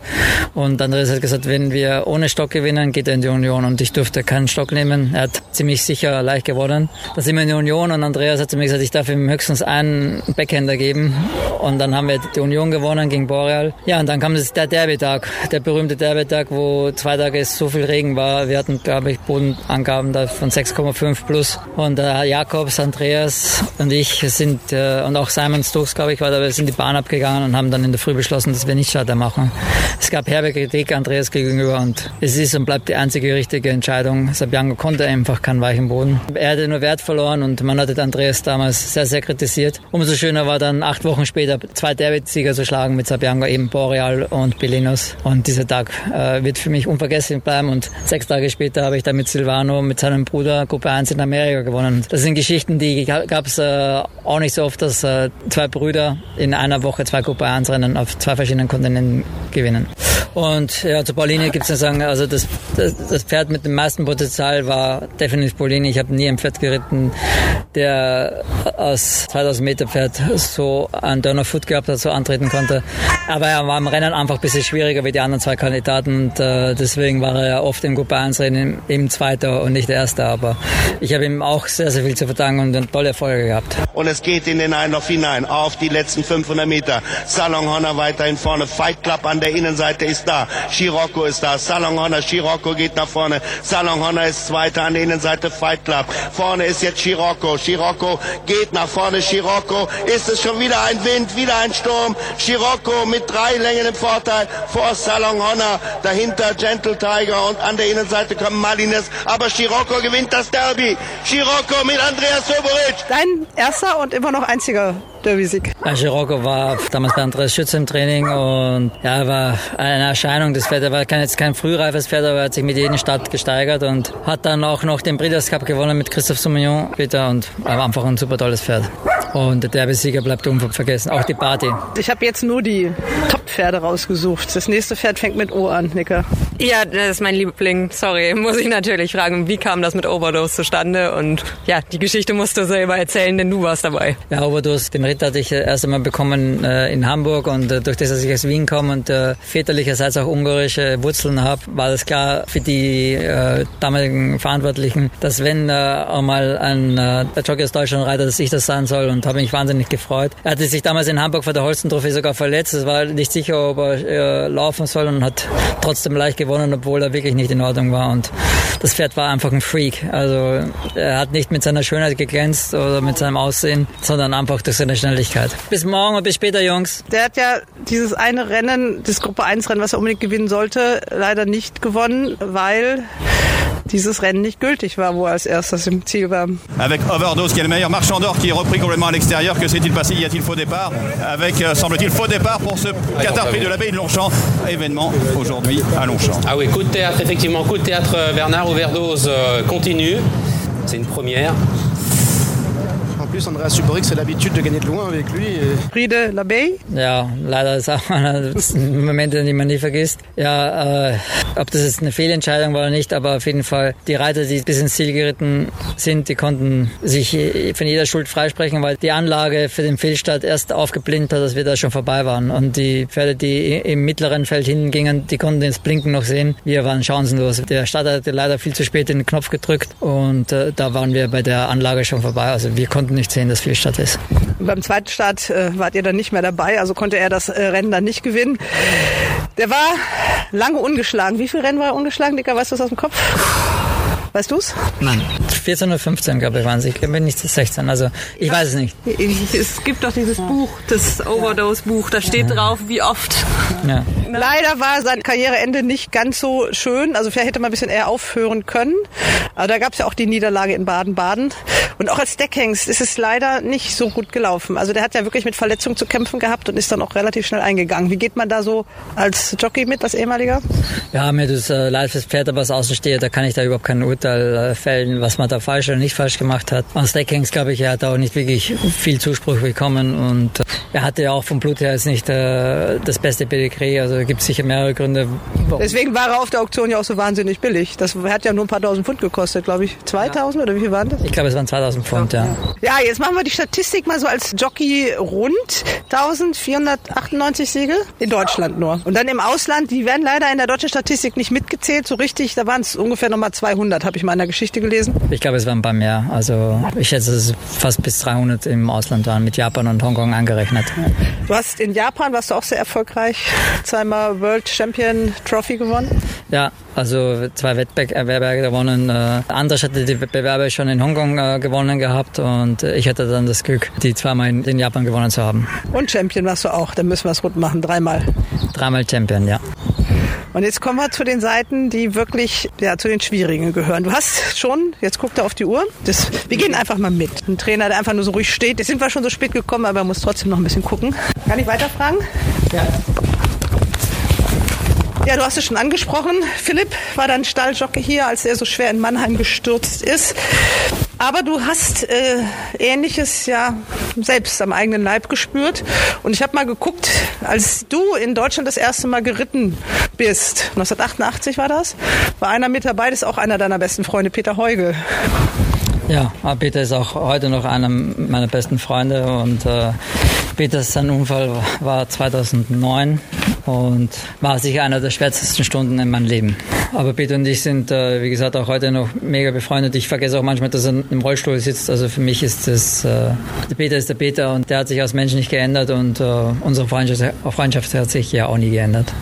Speaker 4: Und Andreas hat gesagt, wenn wir ohne Stock gewinnen, geht er in die Union und ich durfte keinen Stock nehmen. Er hat ziemlich sicher leicht gewonnen. Da sind wir in die Union und Andreas hat zu mir gesagt, ich darf ihm höchstens einen Backhänder geben. Und dann haben wir die Union gewonnen gegen Boreal. Ja, und dann kam das, der Derby-Tag, der berühmte Derby-Tag, wo zwei Tage so viel Regen war. Wir hatten, glaube ich, Bodenangaben da von 6,5 plus. Und äh, Jakobs, Andreas und ich sind, äh, und auch Simon Stokes, glaube ich, war da, wir sind die Bahn abgegangen und haben dann in der Früh beschlossen, dass wir nicht Starter machen. Es gab herbe Kritik Andreas gegenüber und es ist und bleibt die einzige richtige Entscheidung. Sabiango konnte einfach keinen weichen Boden. Er hatte nur Wert verloren und man hatte Andreas damals sehr, sehr kritisiert. Umso schöner war dann acht Wochen später zwei Derby-Sieger zu schlagen mit Sabiango, eben Boreal und Belinos. Und dieser Tag äh, wird für mich unvergesslich bleiben. Und sechs Tage später habe ich dann mit Silvano, mit seinem Bruder Gruppe 1 in Amerika gewonnen. Das sind Geschichten, die gab es äh, auch nicht so oft, dass äh, zwei Brüder in einer Woche zwei Gruppe 1 Rennen auf zwei verschiedenen Kontinenten gewinnen. Und ja, zu Pauline gibt es zu sagen, also das, das, das, Pferd mit dem meisten Potenzial war definitiv Pauline. Ich habe nie ein Pferd geritten, der aus 2000 Meter Pferd so einen Donner Foot gehabt hat, so antreten konnte. Aber er war im Rennen einfach ein bisschen schwieriger wie die anderen zwei Kandidaten und äh, deswegen war er ja oft im Gruppe 1 Rennen eben Zweiter und nicht der Erste. Aber ich habe ihm auch sehr, sehr viel zu verdanken und tolle Erfolge gehabt.
Speaker 6: Und es geht in den Einlauf hinein auf die letzten 500 Meter. Salon Honor weiterhin vorne. Fight Club an der Innenseite ist da. Scirocco ist da. Salon Honor, Scirocco geht nach vorne. Salon Honor ist Zweiter an der Innenseite. Fight Club. Vorne ist jetzt Scirocco. Scirocco geht nach vorne. Scirocco ist es schon wieder ein Wind, wieder ein Sturm. Scirocco mit drei Längen im Vorteil vor Salon Honor. Dahinter Gentle Tiger und an der Innenseite kommt Malines. Aber Scirocco gewinnt das Derby. Scirocco mit Andreas Soboric.
Speaker 2: Dein erster und immer noch einziger Derby-Sieg.
Speaker 4: Ja, Scirocco war damals bei Andreas Schütze im Training und ja, er war eine Erscheinung des Pferd. Er war kein, jetzt kein frühreifes Pferd, aber er hat sich mit jedem Start gesteigert und hat dann auch noch den Breeders' Cup gewonnen mit Christoph Soumillon später und war einfach ein super tolles Pferd. Und der Derby-Sieger bleibt unvergessen, auch die Party.
Speaker 2: Ich habe jetzt nur die Top-Pferde rausgesucht. Das nächste Pferd fängt mit O an, Nicker.
Speaker 3: Ja, das ist mein Liebling. Sorry, muss ich natürlich fragen, wie kam das mit Overdose zustande? Und ja, die Geschichte musst du selber erzählen, denn du warst dabei.
Speaker 4: Ja, Overdose, den Ritt hatte ich erst einmal bekommen äh, in Hamburg und äh, durch das, dass ich aus Wien komme und äh, väterlicherseits auch ungarische Wurzeln habe, war das klar für die äh, damaligen Verantwortlichen, dass wenn äh, einmal ein äh, der Jockey aus Deutschland reitet, dass ich das sein soll und habe mich wahnsinnig gefreut. Er hatte sich damals in Hamburg vor der Holsten-Trophäe sogar verletzt. Es war nicht sicher, ob er äh, laufen soll und hat trotzdem leicht gewonnen gewonnen, obwohl er wirklich nicht in Ordnung war. Und das Pferd war einfach ein Freak. Also er hat nicht mit seiner Schönheit geglänzt oder mit seinem Aussehen, sondern einfach durch seine Schnelligkeit. Bis morgen und bis später, Jungs.
Speaker 2: Der hat ja dieses eine Rennen, das Gruppe 1 Rennen, was er unbedingt gewinnen sollte, leider nicht gewonnen, weil dieses Rennen nicht gültig war, wo er als erstes im Ziel war.
Speaker 7: Avec Overdose qui est le meilleur marchand d'or qui est repris complètement à l'extérieur, que s'est-il passé Y a-t-il faux départ Avec, euh, semble-t-il, faux départ pour ce Qatar Prix de l'Abbaye de Longchamp, événement aujourd'hui à Longchamp.
Speaker 8: Ah oui, coup de théâtre, effectivement, coup de théâtre Bernard Overdose euh, continue. C'est une première.
Speaker 9: Plus, Andreas Suborik, c'est l'habitude de gagner de loin avec lui.
Speaker 2: Friede Labey?
Speaker 4: Ja, leider ist auch einer Momente, die man nie vergisst. Ja, äh, ob das jetzt eine Fehlentscheidung war oder nicht, aber auf jeden Fall die Reiter, die bis ins Ziel geritten sind, die konnten sich von jeder Schuld freisprechen, weil die Anlage für den Fehlstart erst aufgeblinkt hat, dass wir da schon vorbei waren. Und die Pferde, die im mittleren Feld hinten gingen, die konnten das Blinken noch sehen. Wir waren chancenlos. Der Starter hatte leider viel zu spät den Knopf gedrückt und äh, da waren wir bei der Anlage schon vorbei. Also wir konnten nicht sehen, dass Fehlstart ist.
Speaker 2: Und beim zweiten Start äh, wart ihr dann nicht mehr dabei, also konnte er das äh, Rennen dann nicht gewinnen. Der war lange ungeschlagen. Wie viele Rennen war er ungeschlagen, Dicker? Weißt du das aus dem Kopf? Weißt du's?
Speaker 4: Nein. 14 oder 15, glaube ich, waren sie. Ich glaube nicht 16. Also ich weiß es nicht.
Speaker 3: Es gibt doch dieses Buch, das Overdose-Buch, da steht drauf, wie oft.
Speaker 2: Ja. Leider war sein Karriereende nicht ganz so schön. Also vielleicht hätte man ein bisschen eher aufhören können. Aber da gab es ja auch die Niederlage in Baden-Baden. Und auch als Deckhengst ist es leider nicht so gut gelaufen. Also der hat ja wirklich mit Verletzungen zu kämpfen gehabt und ist dann auch relativ schnell eingegangen. Wie geht man da so als Jockey mit, als ehemaliger?
Speaker 4: Ja, mir das äh, leid fürs Pferd, aber was außen steht, da kann ich da überhaupt kein Urteil äh, fällen, was man da falsch oder nicht falsch gemacht hat. Aus Deckhengst, glaube ich, er hat auch nicht wirklich viel Zuspruch bekommen und äh, er hatte ja auch vom Blut her jetzt nicht äh, das beste Pedigree. Also gibt sicher mehrere Gründe.
Speaker 2: Warum. Deswegen war er auf der Auktion ja auch so wahnsinnig billig. Das hat ja nur ein paar tausend Pfund gekostet, glaube ich. 2000 ja. oder wie viel waren das?
Speaker 4: Ich glaube, es waren 2000 Pfund, ja.
Speaker 2: Ja, jetzt machen wir die Statistik mal so als Jockey rund. 1498 Siege in Deutschland nur. Und dann im Ausland, die werden leider in der deutschen Statistik nicht mitgezählt, so richtig. Da waren es ungefähr nochmal 200, habe ich mal in der Geschichte gelesen.
Speaker 4: Ich glaube, es waren ein paar mehr. Also ich schätze, dass es fast bis 300 im Ausland waren, mit Japan und Hongkong angerechnet.
Speaker 2: Du hast in Japan, warst du auch sehr erfolgreich, zweimal World Champion Trophy gewonnen.
Speaker 4: Ja, also zwei Wettbewerbe gewonnen. Äh, Anders hatte die Wettbewerbe schon in Hongkong äh, gewonnen gehabt und ich hatte dann das Glück, die zweimal in Japan gewonnen zu haben.
Speaker 2: Und Champion warst du auch, dann müssen wir es rund machen, dreimal.
Speaker 4: Dreimal Champion, ja.
Speaker 2: Und jetzt kommen wir zu den Seiten, die wirklich ja, zu den schwierigen gehören. Du hast schon, jetzt guckt er auf die Uhr, das, wir gehen einfach mal mit. Ein Trainer, der einfach nur so ruhig steht. Jetzt sind wir schon so spät gekommen, aber er muss trotzdem noch ein bisschen gucken. Kann ich weiterfragen?
Speaker 4: Ja.
Speaker 2: Ja, du hast es schon angesprochen. Philipp war dann Stalljockey hier, als er so schwer in Mannheim gestürzt ist. Aber du hast äh, Ähnliches ja selbst am eigenen Leib gespürt. Und ich habe mal geguckt, als du in Deutschland das erste Mal geritten bist, 1988 war das, war einer mit dabei, das ist auch einer deiner besten Freunde, Peter Heugel.
Speaker 4: Ja, Peter ist auch heute noch einer meiner besten Freunde und äh, Peters sein Unfall war 2009 und war sicher einer der schwärzesten Stunden in meinem Leben. Aber Peter und ich sind, äh, wie gesagt, auch heute noch mega befreundet. Ich vergesse auch manchmal, dass er im Rollstuhl sitzt. Also für mich ist das, äh, der Peter ist der Peter und der hat sich als Mensch nicht geändert und äh, unsere Freundschaft, Freundschaft hat sich ja auch nie geändert.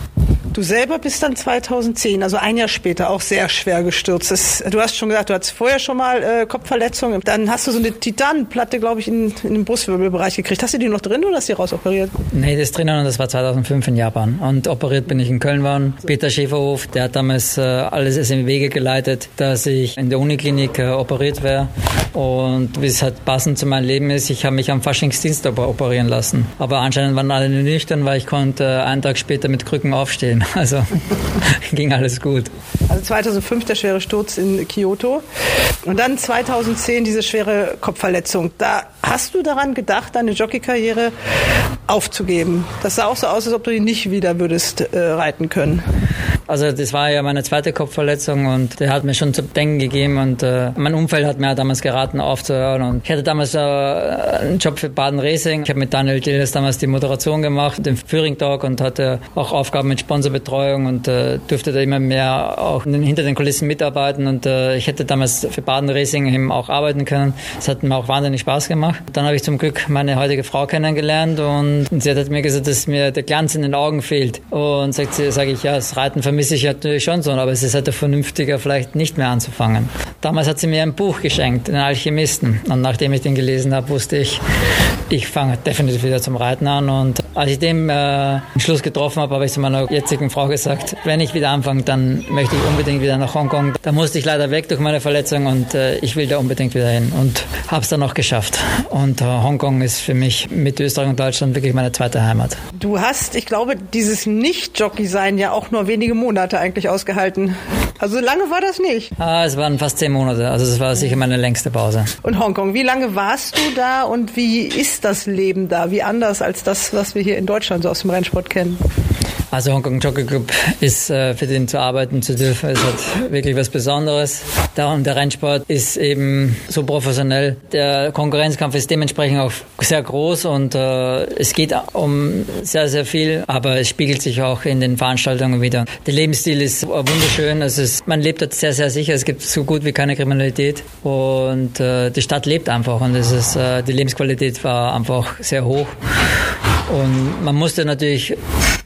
Speaker 2: Du selber bist dann 2010, also ein Jahr später, auch sehr schwer gestürzt. Das, du hast schon gesagt, du hattest vorher schon mal äh, Kopfverletzungen. Dann hast du so eine Titanplatte, glaube ich, in, in den Brustwirbelbereich gekriegt. Hast du die noch drin oder hast du die rausoperiert?
Speaker 4: Nee, das drinnen und das war 2005 in Japan. Und operiert bin ich in Köln worden. Peter Schäferhof, der hat damals äh, alles in Wege geleitet, dass ich in der Uniklinik äh, operiert wäre. Und wie es halt passend zu meinem Leben ist, ich habe mich am Faschingsdienst operieren lassen. Aber anscheinend waren alle nüchtern, weil ich konnte äh, einen Tag später mit Krücken aufstehen. Also ging alles gut.
Speaker 2: Also 2005 der schwere Sturz in Kyoto und dann 2010 diese schwere Kopfverletzung. Da hast du daran gedacht, deine Jockeykarriere aufzugeben? Das sah auch so aus, als ob du die nicht wieder würdest äh, reiten können.
Speaker 4: Also das war ja meine zweite Kopfverletzung und der hat mir schon zu denken gegeben und äh, mein Umfeld hat mir damals geraten aufzuhören und ich hatte damals äh, einen Job für Baden Racing. Ich habe mit Daniel Gilles damals die Moderation gemacht, den Führing Talk und hatte auch Aufgaben mit Sponsorbetreuung und äh, durfte da immer mehr auch hinter den Kulissen mitarbeiten und äh, ich hätte damals für Baden Racing eben auch arbeiten können. Das hat mir auch wahnsinnig Spaß gemacht. Dann habe ich zum Glück meine heutige Frau kennengelernt und sie hat mir gesagt, dass mir der Glanz in den Augen fehlt und sagt sie, sage ich, ja, das Reiten vermisse ich natürlich schon so, aber es ist halt vernünftiger, vielleicht nicht mehr anzufangen. Damals hat sie mir ein Buch geschenkt, den Alchemisten. Und nachdem ich den gelesen habe, wusste ich, ich fange definitiv wieder zum Reiten an. Und Als ich dem äh, Schluss getroffen habe, habe ich zu meiner jetzigen Frau gesagt, wenn ich wieder anfange, dann möchte ich unbedingt wieder nach Hongkong. Da musste ich leider weg durch meine Verletzung und äh, ich will da unbedingt wieder hin und habe es dann noch geschafft. Und äh, Hongkong ist für mich mit Österreich und Deutschland wirklich meine zweite Heimat.
Speaker 2: Du hast, ich glaube, dieses Nicht-Jockey-Sein ja auch nur wenige Monate eigentlich ausgehalten. Also so lange war das nicht.
Speaker 4: Ah, es waren fast zehn Monate. Also es war sicher meine längste Pause.
Speaker 2: Und Hongkong, wie lange warst du da und wie ist das Leben da? Wie anders als das, was wir hier in Deutschland so aus dem Rennsport kennen?
Speaker 4: Also Hongkong Jockey Club ist äh, für den zu arbeiten zu dürfen, ist halt wirklich was Besonderes. Da und der Rennsport ist eben so professionell. Der Konkurrenzkampf ist dementsprechend auch sehr groß und äh, es geht um sehr, sehr viel, aber es spiegelt sich auch in den Veranstaltungen wieder. Der Lebensstil ist wunderschön. Es ist, man lebt dort sehr, sehr sicher. Es gibt so gut wie keine Kriminalität und äh, die Stadt lebt einfach und es ist, äh, die Lebensqualität war einfach sehr hoch. Und man musste natürlich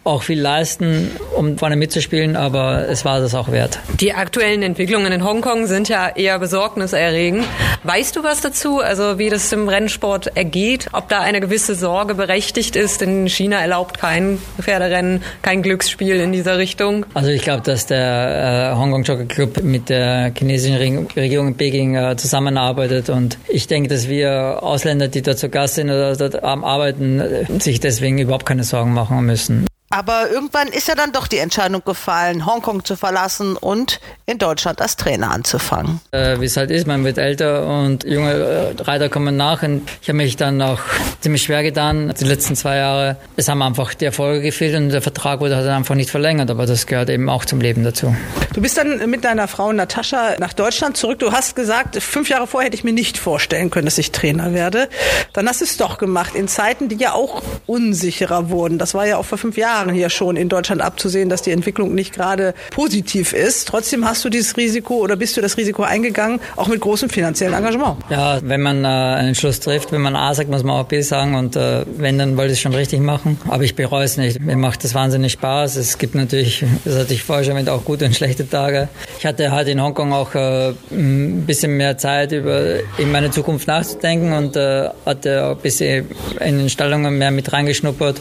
Speaker 4: auch viel leisten, um vorne mitzuspielen, aber es war das auch wert.
Speaker 3: Die aktuellen Entwicklungen in Hongkong sind ja eher besorgniserregend. Weißt du was dazu, also wie das im Rennsport ergeht, ob da eine gewisse Sorge berechtigt ist, denn China erlaubt kein Pferderennen, kein Glücksspiel in dieser Richtung?
Speaker 4: Also ich glaube, dass der äh, Hongkong Jockey Club mit der chinesischen Regierung in Peking äh, zusammenarbeitet und ich denke, dass wir Ausländer, die dort zu Gast sind oder dort arbeiten, sich deswegen überhaupt keine Sorgen machen müssen.
Speaker 2: Aber irgendwann ist ja dann doch die Entscheidung gefallen, Hongkong zu verlassen und in Deutschland als Trainer anzufangen.
Speaker 4: Äh, Wie es halt ist, man wird älter und junge äh, Reiter kommen nach. Und ich habe mich dann auch ziemlich schwer getan, die letzten zwei Jahre. Es haben einfach die Erfolge gefehlt und der Vertrag wurde halt einfach nicht verlängert. Aber das gehört eben auch zum Leben dazu.
Speaker 2: Du bist dann mit deiner Frau Natascha nach Deutschland zurück. Du hast gesagt, fünf Jahre vorher hätte ich mir nicht vorstellen können, dass ich Trainer werde. Dann hast du es doch gemacht, in Zeiten, die ja auch unsicherer wurden. Das war ja auch vor fünf Jahren hier schon in Deutschland abzusehen, dass die Entwicklung nicht gerade positiv ist. Trotzdem hast du dieses Risiko oder bist du das Risiko eingegangen, auch mit großem finanziellen Engagement.
Speaker 4: Ja, wenn man äh, einen Schluss trifft, wenn man A sagt, muss man auch B sagen und äh, wenn, dann wollte ich es schon richtig machen. Aber ich bereue es nicht. Mir macht das wahnsinnig Spaß. Es gibt natürlich, das hatte ich vorher schon mit, auch gute und schlechte Tage. Ich hatte halt in Hongkong auch äh, ein bisschen mehr Zeit, über in meine Zukunft nachzudenken und äh, hatte auch ein bisschen in den Stallungen mehr mit reingeschnuppert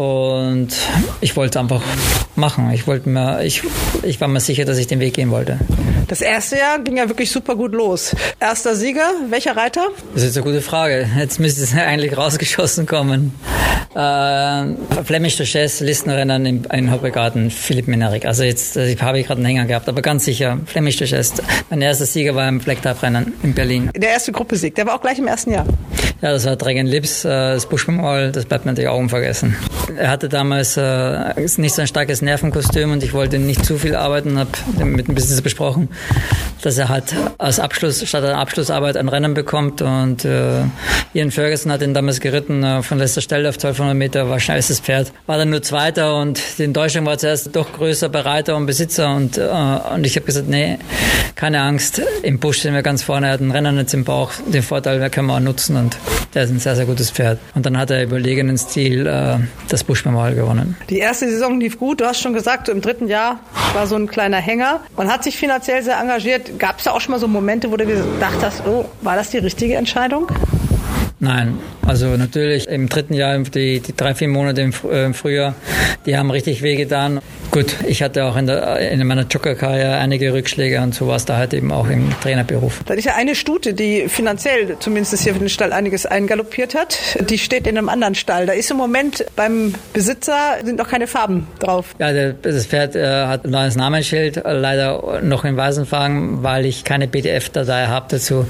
Speaker 4: und ich wollte es einfach machen. Ich wollte mir, ich, ich war mir sicher, dass ich den Weg gehen wollte.
Speaker 2: Das erste Jahr ging ja wirklich super gut los. Erster Sieger, welcher Reiter?
Speaker 4: Das ist eine gute Frage. Jetzt müsste es eigentlich rausgeschossen kommen. Äh, Flemish Duchesse, Listenrennen in, in Hoppegarten, Philipp Minerik. Also jetzt äh, habe ich gerade einen Hänger gehabt, aber ganz sicher, Flemish Duchesse. Mein erster Sieger war im Flecktab-Rennen in Berlin.
Speaker 2: Der erste Gruppesieg, der war auch gleich im ersten Jahr.
Speaker 4: Ja, das war Dragon Lips, äh, das Buschmemorial, das bleibt mir natürlich auch unvergessen. Er hatte damals äh, nicht so ein starkes Nervenkostüm und ich wollte nicht zu viel arbeiten, habe mit dem Business besprochen, dass er halt als Abschluss, statt einer Abschlussarbeit ein Rennen bekommt und äh, Ian Ferguson hat ihn damals geritten von letzter Stelle auf 1200 Meter, war schnellstes Pferd, war dann nur Zweiter und die Enttäuschung war zuerst doch größer bei Reiter und Besitzer und, und ich habe gesagt, nee, keine Angst, im Busch sind wir ganz vorne, er hat ein Rennen jetzt im Bauch, den Vorteil können wir auch nutzen und der ist ein sehr, sehr gutes Pferd. Und dann hat er überlegenen Stil äh, das Buschmemorial gewonnen.
Speaker 2: Die erste Saison lief gut. Du hast schon gesagt, im dritten Jahr war so ein kleiner Hänger. Man hat sich finanziell sehr engagiert. Gab es da auch schon mal so Momente, wo du gedacht hast, oh, war das die richtige Entscheidung?
Speaker 4: Nein, also natürlich im dritten Jahr, die, die drei, vier Monate im, äh, im Frühjahr, die haben richtig wehgetan. Gut, ich hatte auch in, der, in meiner Joker-Karriere einige Rückschläge und so war es da halt eben auch im Trainerberuf.
Speaker 2: Da ist ja eine Stute, die finanziell zumindest hier für den Stall einiges eingaloppiert hat. Die steht in einem anderen Stall. Da ist im Moment beim Besitzer sind noch keine Farben drauf.
Speaker 4: Ja, der, das Pferd äh, hat ein neues Namensschild, äh, leider noch in Weißenfahren, weil ich keine PDF-Datei habe dazu,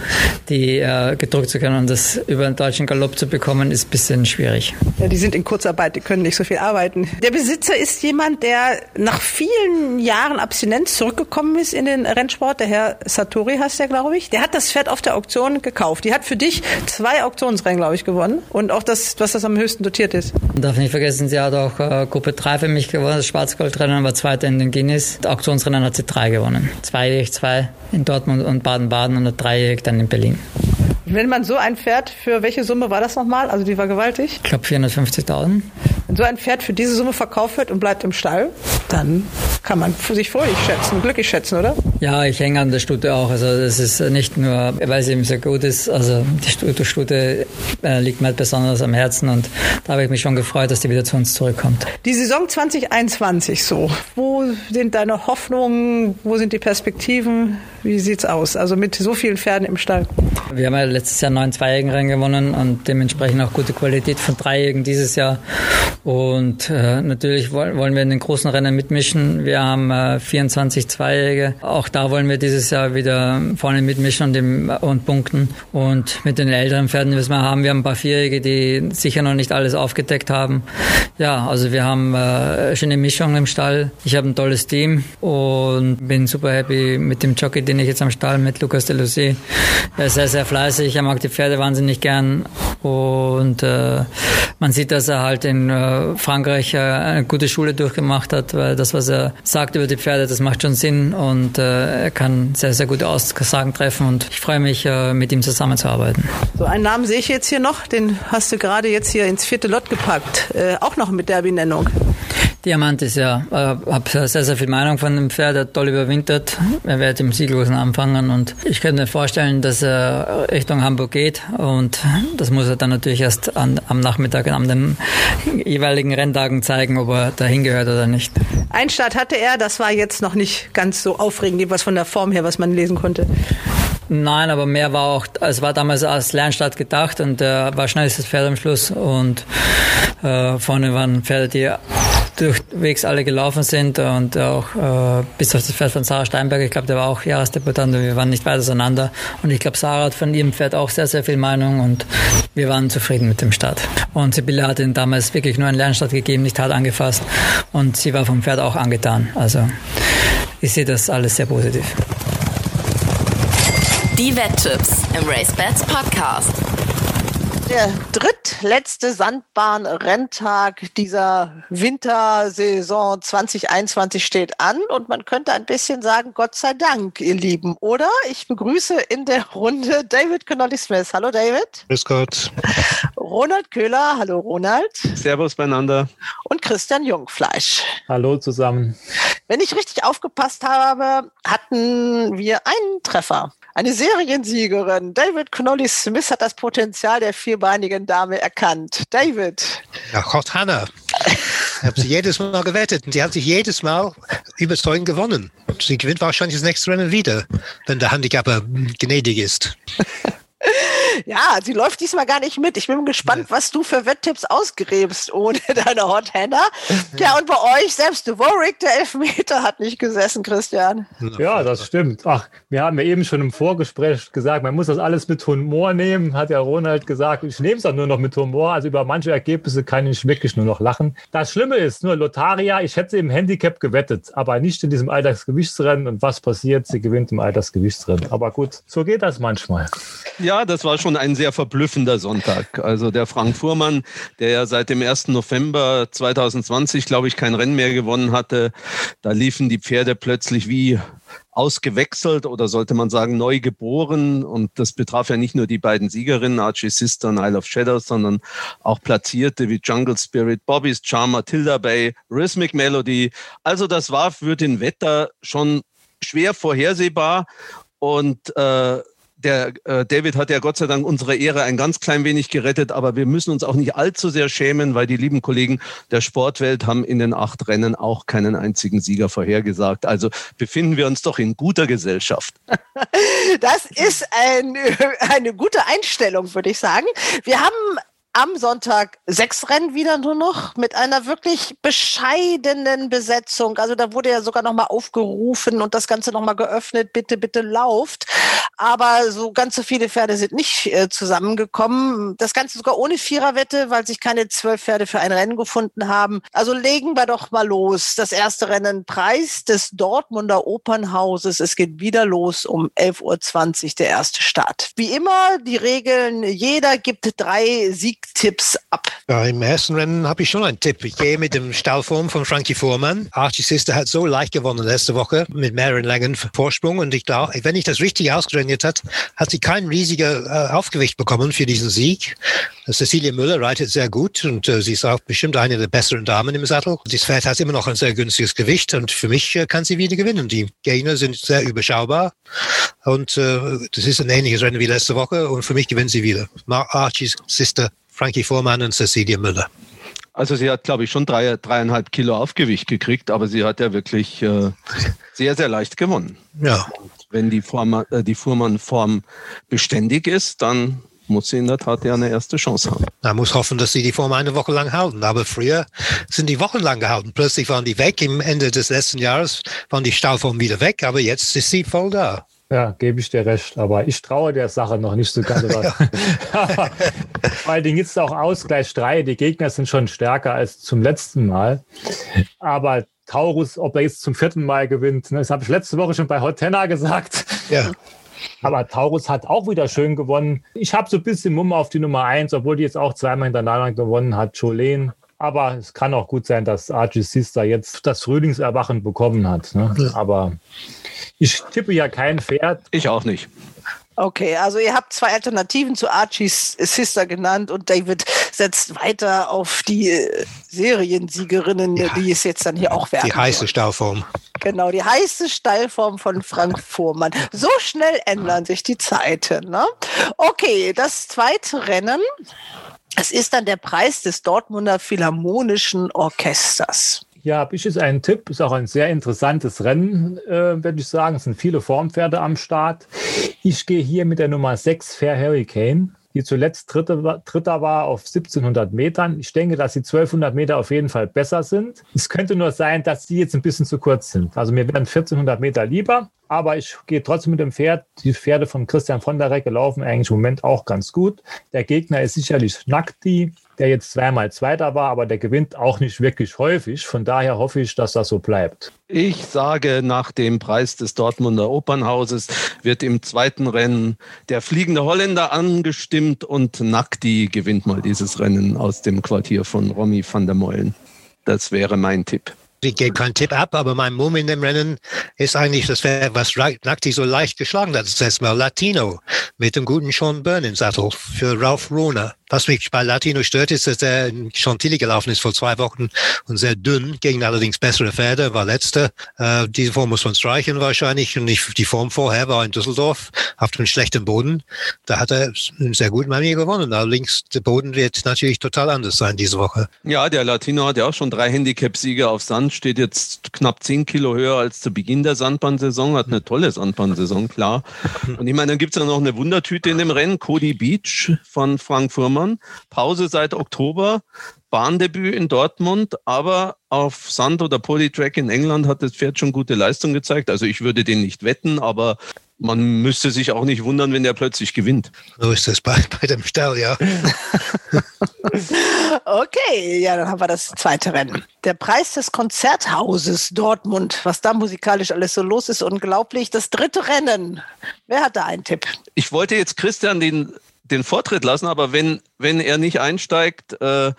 Speaker 4: die äh, gedruckt zu können und das über den deutschen Galopp zu bekommen, ist ein bisschen schwierig.
Speaker 2: Ja, die sind in Kurzarbeit, die können nicht so viel arbeiten. Der Besitzer ist jemand, der nach vielen Jahren Abstinenz zurückgekommen ist in den Rennsport. Der Herr Satori heißt der, glaube ich. Der hat das Pferd auf der Auktion gekauft. Die hat für dich zwei Auktionsrennen, glaube ich, gewonnen. Und auch das, was das am höchsten dotiert ist.
Speaker 4: Man darf nicht vergessen, sie hat auch äh, Gruppe 3 für mich gewonnen. Das Schwarzgoldrennen war zweiter in den Guinness. Das Auktionsrennen hat sie drei gewonnen. Zweijährig zwei in Dortmund und Baden-Baden und dreijährig dann in Berlin.
Speaker 2: Wenn man so ein Pferd, für welche Summe war das nochmal? Also die war gewaltig?
Speaker 4: Ich glaube 450.000.
Speaker 10: Wenn so ein Pferd für diese Summe verkauft wird und bleibt im Stall, dann kann man sich fröhlich schätzen, glücklich schätzen, oder?
Speaker 4: Ja, ich hänge an der Stute auch. Also das ist nicht nur, weil sie eben so gut ist. Also die Stute, Stute äh, liegt mir halt besonders am Herzen und da habe ich mich schon gefreut, dass die wieder zu uns zurückkommt.
Speaker 10: Die Saison 2021 so. Wo sind deine Hoffnungen? Wo sind die Perspektiven? Wie sieht's aus? Also mit so vielen Pferden im Stall.
Speaker 4: Wir haben ja letztes Jahr neun Zweijährigen gewonnen und dementsprechend auch gute Qualität von Dreijährigen dieses Jahr. Und äh, natürlich wollen wir in den großen Rennen mitmischen. Wir haben äh, 24 Zweijährige. Auch da wollen wir dieses Jahr wieder vorne mitmischen und, im, und punkten. Und mit den älteren Pferden, die wir haben, wir haben ein paar Vierjährige, die sicher noch nicht alles aufgedeckt haben. Ja, also wir haben äh, schöne Mischung im Stall. Ich habe ein tolles Team und bin super happy mit dem Jockey, den ich jetzt am Stall mit Lucas Delusy. Er ist sehr, sehr fleißig, er mag die Pferde wahnsinnig gern und äh, man sieht, dass er halt in äh, Frankreich äh, eine gute Schule durchgemacht hat, weil das, was er sagt über die Pferde, das macht schon Sinn und äh, er kann sehr, sehr gute Aussagen treffen und ich freue mich, äh, mit ihm zusammenzuarbeiten.
Speaker 10: So einen Namen sehe ich jetzt hier noch, den hast du gerade jetzt hier ins vierte Lot gepackt, äh, auch noch mit Derby-Nennung.
Speaker 4: Diamantis, ja. Ich äh, habe sehr, sehr viel Meinung von dem Pferd, er hat toll überwintert. Er wird im Sieglosen anfangen und ich könnte mir vorstellen, dass er Richtung Hamburg geht und das muss er dann natürlich erst an, am Nachmittag an den jeweiligen Renntagen zeigen, ob er dahin gehört oder nicht.
Speaker 10: Ein Start hatte er, das war jetzt noch nicht ganz so aufregend, was von der Form her, was man lesen konnte.
Speaker 4: Nein, aber mehr war auch, es war damals als Lernstart gedacht und äh, war schnellstes Pferd am Schluss und äh, vorne waren Pferde, die durchwegs alle gelaufen sind und auch äh, bis auf das Pferd von Sarah Steinberg, ich glaube, der war auch Jahresdebutant und wir waren nicht weit auseinander. Und ich glaube, Sarah hat von ihrem Pferd auch sehr, sehr viel Meinung und wir waren zufrieden mit dem Start. Und Sibylle hat ihn damals wirklich nur einen Lernstart gegeben, nicht hart angefasst und sie war vom Pferd auch angetan. Also ich sehe das alles sehr positiv.
Speaker 1: Die Wetttipps im Race Bats Podcast.
Speaker 10: Der drittletzte Sandbahn-Renntag dieser Wintersaison 2021 steht an und man könnte ein bisschen sagen, Gott sei Dank, ihr Lieben, oder? Ich begrüße in der Runde David Connolly-Smith. Hallo David.
Speaker 11: Grüß Gott.
Speaker 10: Ronald Köhler. Hallo Ronald.
Speaker 11: Servus beieinander.
Speaker 10: Und Christian Jungfleisch.
Speaker 12: Hallo zusammen.
Speaker 10: Wenn ich richtig aufgepasst habe, hatten wir einen Treffer. Eine Seriensiegerin, David Connolly Smith, hat das Potenzial der vierbeinigen Dame erkannt. David.
Speaker 11: Ja, Gott, Hannah. Ich habe sie jedes Mal gewettet und sie hat sich jedes Mal überzeugend gewonnen. Sie gewinnt wahrscheinlich das nächste Rennen wieder, wenn der Handicap gnädig ist.
Speaker 10: Ja, sie läuft diesmal gar nicht mit. Ich bin gespannt, was du für Wetttipps ausgräbst ohne deine Hot Hannah. Ja, und bei euch selbst Warwick, der Elfmeter, hat nicht gesessen, Christian.
Speaker 12: Ja, das stimmt. Ach, wir haben ja eben schon im Vorgespräch gesagt, man muss das alles mit Humor nehmen, hat ja Ronald gesagt. Ich nehme es auch nur noch mit Humor. Also über manche Ergebnisse kann ich wirklich nur noch lachen. Das Schlimme ist nur Lotaria, ich hätte sie im Handicap gewettet, aber nicht in diesem Alltagsgewichtsrennen. Und was passiert? Sie gewinnt im Alltagsgewichtsrennen. Aber gut, so geht das manchmal.
Speaker 13: Ja, das war schon ein sehr verblüffender Sonntag. Also der Frank Fuhrmann, der ja seit dem 1. November 2020, glaube ich, kein Rennen mehr gewonnen hatte, da liefen die Pferde plötzlich wie ausgewechselt oder sollte man sagen neu geboren. Und das betraf ja nicht nur die beiden Siegerinnen, Archie Sister und Isle of Shadows, sondern auch Platzierte wie Jungle Spirit, Bobby's Charmer, Tilda Bay, Rhythmic Melody. Also das war für den Wetter schon schwer vorhersehbar. Und äh, der äh, David hat ja Gott sei Dank unsere Ehre ein ganz klein wenig gerettet, aber wir müssen uns auch nicht allzu sehr schämen, weil die lieben Kollegen der Sportwelt haben in den acht Rennen auch keinen einzigen Sieger vorhergesagt. Also befinden wir uns doch in guter Gesellschaft.
Speaker 10: Das ist ein, eine gute Einstellung, würde ich sagen. Wir haben am Sonntag sechs Rennen wieder nur noch mit einer wirklich bescheidenen Besetzung. Also da wurde ja sogar nochmal aufgerufen und das Ganze nochmal geöffnet. Bitte, bitte lauft. Aber so ganz so viele Pferde sind nicht äh, zusammengekommen. Das Ganze sogar ohne Viererwette, weil sich keine zwölf Pferde für ein Rennen gefunden haben. Also legen wir doch mal los. Das erste Rennen Preis des Dortmunder Opernhauses. Es geht wieder los um 11.20 Uhr der erste Start. Wie immer die Regeln. Jeder gibt drei Sieg
Speaker 2: Siegtipps ab?
Speaker 11: Ja, Im ersten Rennen habe ich schon einen Tipp. Ich gehe mit dem Stallform von Frankie Fuhrmann. Archie Sister hat so leicht gewonnen letzte Woche mit mehreren Längen Vorsprung und ich glaube, wenn ich das richtig ausgerechnet hat, hat sie kein riesiger äh, Aufgewicht bekommen für diesen Sieg. Cecilia Müller reitet sehr gut und äh, sie ist auch bestimmt eine der besseren Damen im Sattel. Das Pferd hat immer noch ein sehr günstiges Gewicht und für mich äh, kann sie wieder gewinnen. Die Gegner sind sehr überschaubar und äh, das ist ein ähnliches Rennen wie letzte Woche und für mich gewinnt sie wieder. Archie's Sister Frankie Vormann und Cecilia Müller.
Speaker 13: Also sie hat, glaube ich, schon drei, dreieinhalb Kilo Aufgewicht gekriegt, aber sie hat ja wirklich äh, sehr, sehr leicht gewonnen.
Speaker 11: Ja.
Speaker 13: Wenn die, Form, äh, die Fuhrmann-Form beständig ist, dann muss sie in der Tat ja eine erste Chance haben.
Speaker 11: Man muss hoffen, dass sie die Form eine Woche lang halten. Aber früher sind die wochenlang gehalten. Plötzlich waren die weg. Im Ende des letzten Jahres waren die Stahlform wieder weg. Aber jetzt ist sie voll da.
Speaker 12: Ja, gebe ich dir recht. Aber ich traue der Sache noch nicht so ganz. Vor allen Dingen gibt es auch Ausgleich 3. Die Gegner sind schon stärker als zum letzten Mal. Aber Taurus, ob er jetzt zum vierten Mal gewinnt, ne, das habe ich letzte Woche schon bei Hotenna gesagt.
Speaker 11: Ja.
Speaker 12: Aber Taurus hat auch wieder schön gewonnen. Ich habe so ein bisschen Mumm auf die Nummer 1, obwohl die jetzt auch zweimal hintereinander gewonnen hat, Jolene. Aber es kann auch gut sein, dass Archie Sister jetzt das Frühlingserwachen bekommen hat. Ne? Aber ich tippe ja kein Pferd.
Speaker 13: Ich auch nicht.
Speaker 2: Okay, also ihr habt zwei Alternativen zu Archies Sister genannt und David setzt weiter auf die äh, Seriensiegerinnen, ja. die es jetzt dann hier auch werden.
Speaker 11: Die heiße Stallform.
Speaker 2: Genau, die heiße Stallform von Frank Fuhrmann. So schnell ändern sich die Zeiten. Ne? Okay, das zweite Rennen. Es ist dann der Preis des Dortmunder Philharmonischen Orchesters.
Speaker 12: Ja, habe ich jetzt einen Tipp. Ist auch ein sehr interessantes Rennen, äh, würde ich sagen. Es sind viele Formpferde am Start. Ich gehe hier mit der Nummer 6 Fair Hurricane die zuletzt Dritte, Dritter war auf 1700 Metern. Ich denke, dass die 1200 Meter auf jeden Fall besser sind. Es könnte nur sein, dass die jetzt ein bisschen zu kurz sind. Also mir wären 1400 Meter lieber, aber ich gehe trotzdem mit dem Pferd. Die Pferde von Christian von der Recke laufen eigentlich im Moment auch ganz gut. Der Gegner ist sicherlich Schnackti, der jetzt zweimal Zweiter war, aber der gewinnt auch nicht wirklich häufig. Von daher hoffe ich, dass das so bleibt.
Speaker 13: Ich sage, nach dem Preis des Dortmunder Opernhauses wird im zweiten Rennen der fliegende Holländer angestimmt und Nakti gewinnt mal dieses Rennen aus dem Quartier von Romy van der Meulen. Das wäre mein Tipp.
Speaker 11: Ich gebe keinen Tipp ab, aber mein Mumm in dem Rennen ist eigentlich das Pferd, was Nakti so leicht geschlagen hat. Das letzte Mal Latino mit dem guten Sean Byrne im Sattel für Ralph Rohner. Was mich bei Latino stört, ist, dass er in Chantilly gelaufen ist vor zwei Wochen und sehr dünn, gegen allerdings bessere Pferde, war letzter. Äh, diese Form muss man streichen wahrscheinlich und nicht, die Form vorher war in Düsseldorf auf einem schlechten Boden. Da hat er sehr gut bei mir gewonnen. Allerdings der Boden wird natürlich total anders sein diese Woche.
Speaker 13: Ja, der Latino hat ja auch schon drei Handicap-Siege auf Sand, steht jetzt knapp zehn Kilo höher als zu Beginn der Sandbahnsaison, hat eine tolle Sandbahnsaison, klar. Und ich meine, dann gibt es ja noch eine Wundertüte in dem Rennen, Cody Beach von Frank Nummern. Pause seit Oktober, Bahndebüt in Dortmund, aber auf Sand oder Polytrack in England hat das Pferd schon gute Leistung gezeigt. Also ich würde den nicht wetten, aber man müsste sich auch nicht wundern, wenn der plötzlich gewinnt.
Speaker 11: So ist das bei, bei dem Stall, ja.
Speaker 2: okay, ja, dann haben wir das zweite Rennen. Der Preis des Konzerthauses Dortmund, was da musikalisch alles so los ist, unglaublich. Das dritte Rennen. Wer hat da einen Tipp?
Speaker 13: Ich wollte jetzt Christian den den Vortritt lassen, aber wenn, wenn er nicht einsteigt, äh,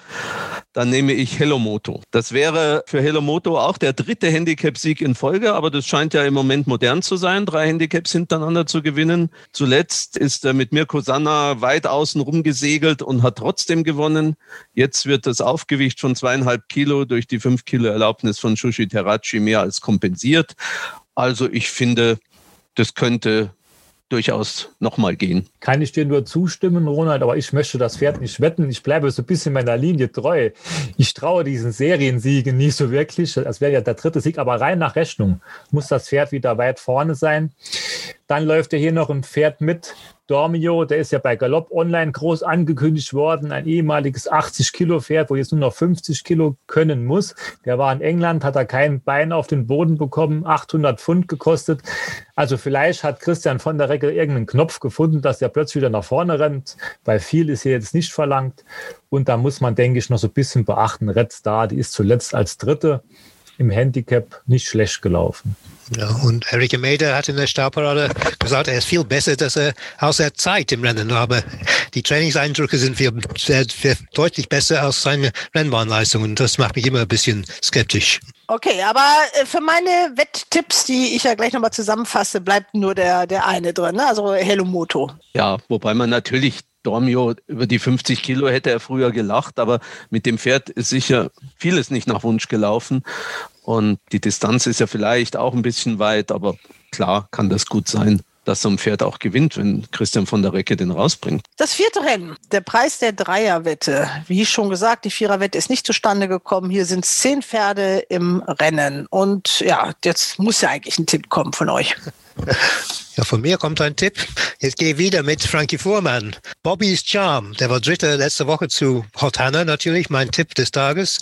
Speaker 13: dann nehme ich Hellomoto. Das wäre für Hellomoto auch der dritte Handicap-Sieg in Folge, aber das scheint ja im Moment modern zu sein, drei Handicaps hintereinander zu gewinnen. Zuletzt ist er mit Mirko Sanna weit außen rumgesegelt und hat trotzdem gewonnen. Jetzt wird das Aufgewicht von zweieinhalb Kilo durch die fünf Kilo Erlaubnis von Shushi Teracci mehr als kompensiert. Also ich finde, das könnte durchaus nochmal gehen.
Speaker 12: Kann ich dir nur zustimmen, Ronald, aber ich möchte das Pferd nicht wetten. Ich bleibe so ein bisschen meiner Linie treu. Ich traue diesen Seriensiegen nicht so wirklich. Das wäre ja der dritte Sieg, aber rein nach Rechnung muss das Pferd wieder weit vorne sein. Dann läuft ja hier noch ein Pferd mit, Dormio, der ist ja bei Galopp Online groß angekündigt worden, ein ehemaliges 80 Kilo Pferd, wo jetzt nur noch 50 Kilo können muss. Der war in England, hat er kein Bein auf den Boden bekommen, 800 Pfund gekostet. Also vielleicht hat Christian von der Recke irgendeinen Knopf gefunden, dass der plötzlich wieder nach vorne rennt, weil viel ist hier jetzt nicht verlangt. Und da muss man, denke ich, noch so ein bisschen beachten, Red Star, die ist zuletzt als Dritte im Handicap nicht schlecht gelaufen.
Speaker 11: Ja, und Eric Meder hat in der Startparade gesagt, er ist viel besser, dass er aus der Zeit im Rennen, aber die Trainingseindrücke sind viel, sehr, sehr deutlich besser als seine Rennbahnleistungen. Das macht mich immer ein bisschen skeptisch.
Speaker 10: Okay, aber äh, für meine Wetttipps, die ich ja gleich nochmal zusammenfasse, bleibt nur der, der eine drin, ne? also Hello Moto.
Speaker 13: Ja, wobei man natürlich Dormio über die 50 Kilo hätte er früher gelacht, aber mit dem Pferd ist sicher vieles nicht nach Wunsch gelaufen. Und die Distanz ist ja vielleicht auch ein bisschen weit, aber klar kann das gut sein dass so ein Pferd auch gewinnt, wenn Christian von der Recke den rausbringt.
Speaker 10: Das vierte Rennen, der Preis der Dreierwette. Wie schon gesagt, die Viererwette ist nicht zustande gekommen. Hier sind zehn Pferde im Rennen. Und ja, jetzt muss ja eigentlich ein Tipp kommen von euch.
Speaker 11: Ja, von mir kommt ein Tipp. Jetzt gehe ich wieder mit Frankie Fuhrmann. Bobby's Charm. Der war Dritter letzte Woche zu Hot Hannah natürlich, mein Tipp des Tages.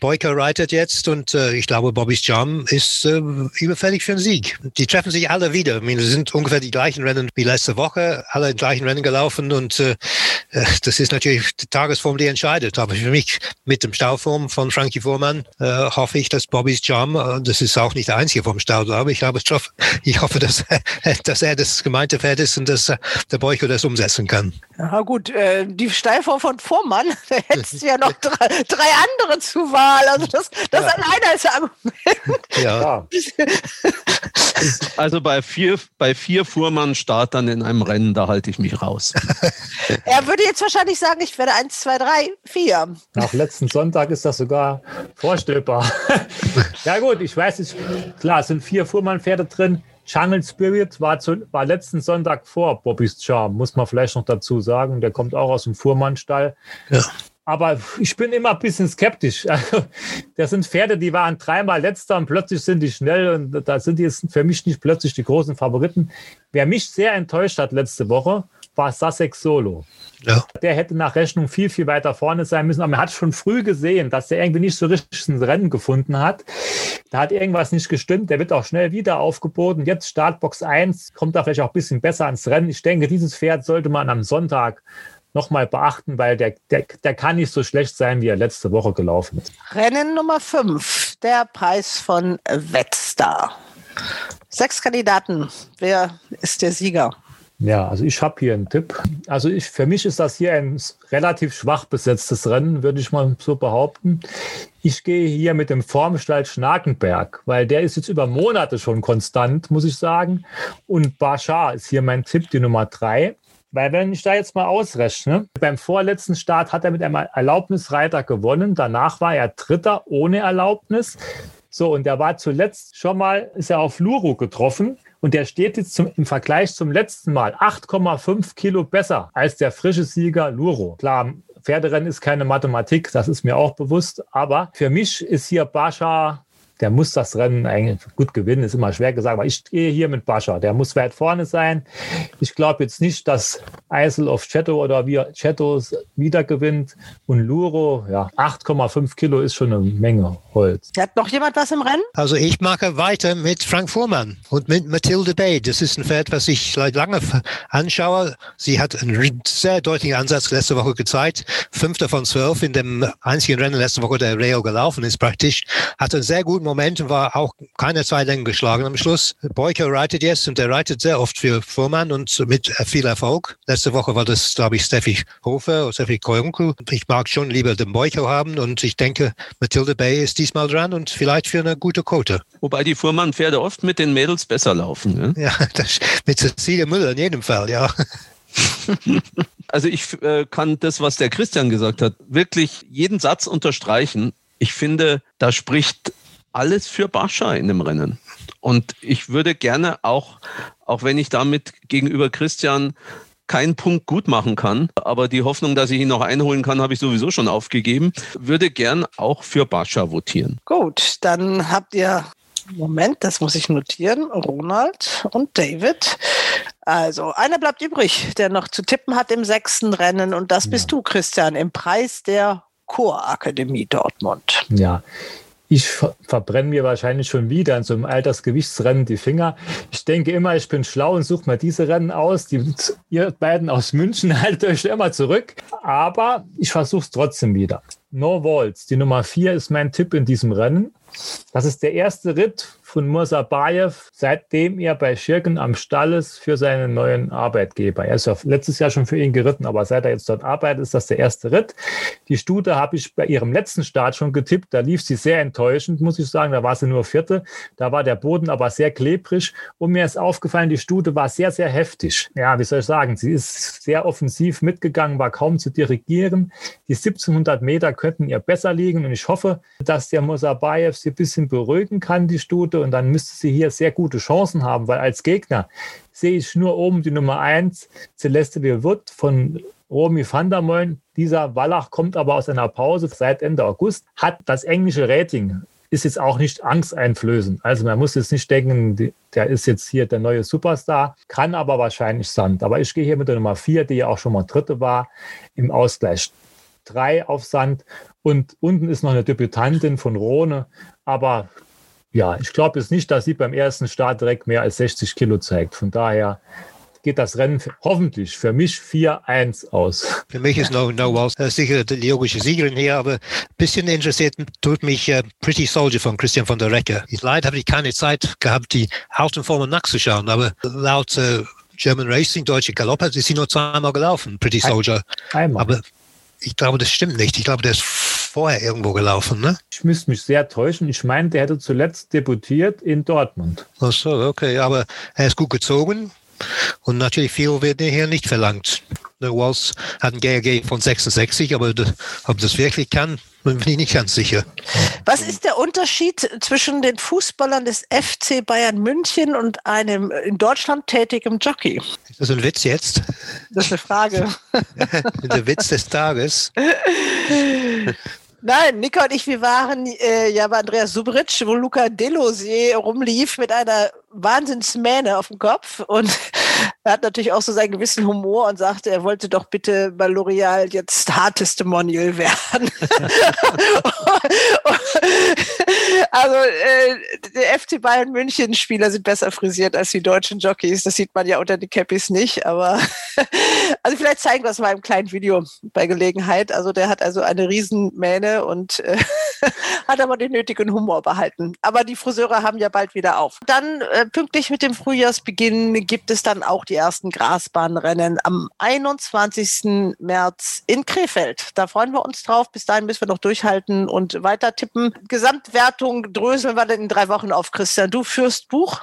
Speaker 11: Boyker reitet jetzt und äh, ich glaube, Bobby's Charm ist äh, überfällig für einen Sieg. Die treffen sich alle wieder. Ich meine, sind ungefähr die gleichen Rennen wie letzte Woche, alle gleichen Rennen gelaufen und äh, äh, das ist natürlich die Tagesform, die entscheidet. Aber für mich mit dem Stauform von Frankie Fuhrmann äh, hoffe ich, dass Bobby's Charm, äh, das ist auch nicht der einzige vom Stau, glaube ich, aber ich hoffe, dass dass er das gemeinte Pferd ist und dass der Beucho das umsetzen kann.
Speaker 10: Ja gut, äh, die Steilform von Vormann, da hättest du ja noch drei, drei andere zur Wahl. Also das, das ja. alleine ist Argument.
Speaker 13: Ja. Also bei vier, bei vier Fuhrmann-Startern in einem Rennen, da halte ich mich raus.
Speaker 10: er würde jetzt wahrscheinlich sagen, ich werde eins, zwei, drei, vier.
Speaker 12: Nach letzten Sonntag ist das sogar vorstellbar. ja gut, ich weiß nicht, klar, es sind vier Fuhrmann-Pferde drin. Jungle Spirit war, zu, war letzten Sonntag vor Bobby's Charm, muss man vielleicht noch dazu sagen. Der kommt auch aus dem Fuhrmannstall. Ja. Aber ich bin immer ein bisschen skeptisch. Also, das sind Pferde, die waren dreimal letzter und plötzlich sind die schnell und da sind die jetzt für mich nicht plötzlich die großen Favoriten. Wer mich sehr enttäuscht hat letzte Woche, war Sussex Solo. Ja. Der hätte nach Rechnung viel, viel weiter vorne sein müssen. Aber man hat schon früh gesehen, dass der irgendwie nicht so richtig ein Rennen gefunden hat. Da hat irgendwas nicht gestimmt. Der wird auch schnell wieder aufgeboten. Jetzt Startbox 1, kommt da vielleicht auch ein bisschen besser ans Rennen. Ich denke, dieses Pferd sollte man am Sonntag nochmal beachten, weil der, der, der kann nicht so schlecht sein, wie er letzte Woche gelaufen ist.
Speaker 10: Rennen Nummer 5, der Preis von Wetstar. Sechs Kandidaten. Wer ist der Sieger?
Speaker 12: Ja, also ich habe hier einen Tipp. Also ich, für mich ist das hier ein relativ schwach besetztes Rennen, würde ich mal so behaupten. Ich gehe hier mit dem Formstall Schnakenberg, weil der ist jetzt über Monate schon konstant, muss ich sagen. Und Bashar ist hier mein Tipp, die Nummer drei. Weil wenn ich da jetzt mal ausrechne, beim vorletzten Start hat er mit einem Erlaubnisreiter gewonnen. Danach war er Dritter ohne Erlaubnis. So, und der war zuletzt schon mal, ist er auf Luru getroffen. Und der steht jetzt zum, im Vergleich zum letzten Mal 8,5 Kilo besser als der frische Sieger Luro. Klar, Pferderennen ist keine Mathematik, das ist mir auch bewusst. Aber für mich ist hier Bascha der muss das Rennen eigentlich gut gewinnen, ist immer schwer gesagt, aber ich gehe hier mit Bascha. Der muss weit vorne sein. Ich glaube jetzt nicht, dass Eisel of Chetto oder wie Chetto wieder gewinnt. Und Luro, ja, 8,5 Kilo ist schon eine Menge Holz.
Speaker 10: Hat noch jemand was im Rennen?
Speaker 11: Also ich mache weiter mit Frank Fuhrmann und mit Mathilde Bay. Das ist ein Pferd, was ich seit lange anschaue. Sie hat einen sehr deutlichen Ansatz letzte Woche gezeigt. Fünfter von zwölf in dem einzigen Rennen letzte Woche, der Rail gelaufen ist praktisch. Hat einen sehr guten Moment war auch keine zwei Längen geschlagen am Schluss. Boyko reitet jetzt und er reitet sehr oft für Fuhrmann und mit viel Erfolg. Letzte Woche war das, glaube ich, Steffi Hofer oder Steffi Koyunku. Ich mag schon lieber den Boyko haben und ich denke, Mathilde Bay ist diesmal dran und vielleicht für eine gute Quote.
Speaker 13: Wobei die Fuhrmann-Pferde oft mit den Mädels besser laufen. Ne?
Speaker 11: Ja, das, mit Cecilia Müller in jedem Fall, ja.
Speaker 13: Also ich äh, kann das, was der Christian gesagt hat, wirklich jeden Satz unterstreichen. Ich finde, da spricht alles für Bascha in dem Rennen. Und ich würde gerne auch, auch wenn ich damit gegenüber Christian keinen Punkt gut machen kann, aber die Hoffnung, dass ich ihn noch einholen kann, habe ich sowieso schon aufgegeben, würde gern auch für Bascha votieren.
Speaker 10: Gut, dann habt ihr Moment, das muss ich notieren. Ronald und David. Also, einer bleibt übrig, der noch zu tippen hat im sechsten Rennen. Und das bist du, Christian, im Preis der Chorakademie Dortmund.
Speaker 12: Ja, ich verbrenne mir wahrscheinlich schon wieder in so einem Altersgewichtsrennen die Finger. Ich denke immer, ich bin schlau und suche mir diese Rennen aus. Die, ihr beiden aus München haltet euch immer zurück. Aber ich versuche es trotzdem wieder. No Walls, die Nummer vier ist mein Tipp in diesem Rennen. Das ist der erste Ritt von Mursabayev, seitdem er bei Schirken am Stall ist für seinen neuen Arbeitgeber. Er ist ja letztes Jahr schon für ihn geritten, aber seit er jetzt dort arbeitet, ist das der erste Ritt. Die Stute habe ich bei ihrem letzten Start schon getippt. Da lief sie sehr enttäuschend, muss ich sagen. Da war sie nur Vierte. Da war der Boden aber sehr klebrig. Und mir ist aufgefallen, die Stute war sehr, sehr heftig. Ja, wie soll ich sagen? Sie ist sehr offensiv mitgegangen, war kaum zu dirigieren. Die 1700 Meter könnten ihr besser liegen. Und ich hoffe, dass der Mursabayev sie ein bisschen beruhigen kann, die Stute. Und dann müsste sie hier sehr gute Chancen haben, weil als Gegner sehe ich nur oben die Nummer 1, Celeste Wood von Romy van der Moen. Dieser Wallach kommt aber aus einer Pause seit Ende August, hat das englische Rating ist jetzt auch nicht angsteinflößend. Also man muss jetzt nicht denken, der ist jetzt hier der neue Superstar, kann aber wahrscheinlich Sand. Aber ich gehe hier mit der Nummer 4, die ja auch schon mal dritte war, im Ausgleich 3 auf Sand. Und unten ist noch eine Debütantin von Rhone, aber ja, ich glaube jetzt nicht, dass sie beim ersten Start direkt mehr als 60 Kilo zeigt. Von daher geht das Rennen hoffentlich für mich 4-1 aus.
Speaker 11: Für mich ist No, no Walls äh, sicher die logische Siegerin hier, aber ein bisschen interessiert tut mich äh, Pretty Soldier von Christian von der Recke. Leider habe ich keine Zeit gehabt, die alten Formen nachzuschauen, aber laut äh, German Racing, Deutsche Galopp, ist sie nur zweimal gelaufen, Pretty Soldier.
Speaker 12: Einmal.
Speaker 11: Aber ich glaube, das stimmt nicht. Ich glaube, der ist vorher irgendwo gelaufen, ne?
Speaker 12: Ich müsste mich sehr täuschen. Ich meine, der hätte zuletzt debütiert in Dortmund.
Speaker 11: Ach so, okay. Aber er ist gut gezogen. Und natürlich viel wird hier nicht verlangt. Der Walls hat ein GRG von 66, aber ob das wirklich kann, bin ich nicht ganz sicher.
Speaker 10: Was ist der Unterschied zwischen den Fußballern des FC Bayern München und einem in Deutschland tätigen Jockey?
Speaker 11: Ist das ein Witz jetzt?
Speaker 10: Das ist eine Frage.
Speaker 11: der Witz des Tages.
Speaker 10: Nein, Nico und ich, wir waren äh, ja bei Andreas Subric, wo Luca Delosier rumlief mit einer Wahnsinnsmähne auf dem Kopf und er hat natürlich auch so seinen gewissen Humor und sagte, er wollte doch bitte bei L'Oreal jetzt Haartestimonial werden. also äh, der FC Bayern München Spieler sind besser frisiert als die deutschen Jockeys. Das sieht man ja unter den Cappies nicht, aber also vielleicht zeigen wir es mal im kleinen Video bei Gelegenheit. Also der hat also eine Riesenmähne und äh, hat aber den nötigen Humor behalten. Aber die Friseure haben ja bald wieder auf. Dann äh, pünktlich mit dem Frühjahrsbeginn gibt es dann auch die ersten Grasbahnrennen am 21. März in Krefeld. Da freuen wir uns drauf. Bis dahin müssen wir noch durchhalten und weiter tippen. Gesamtwertung dröseln wir dann in drei Wochen auf, Christian. Du führst Buch.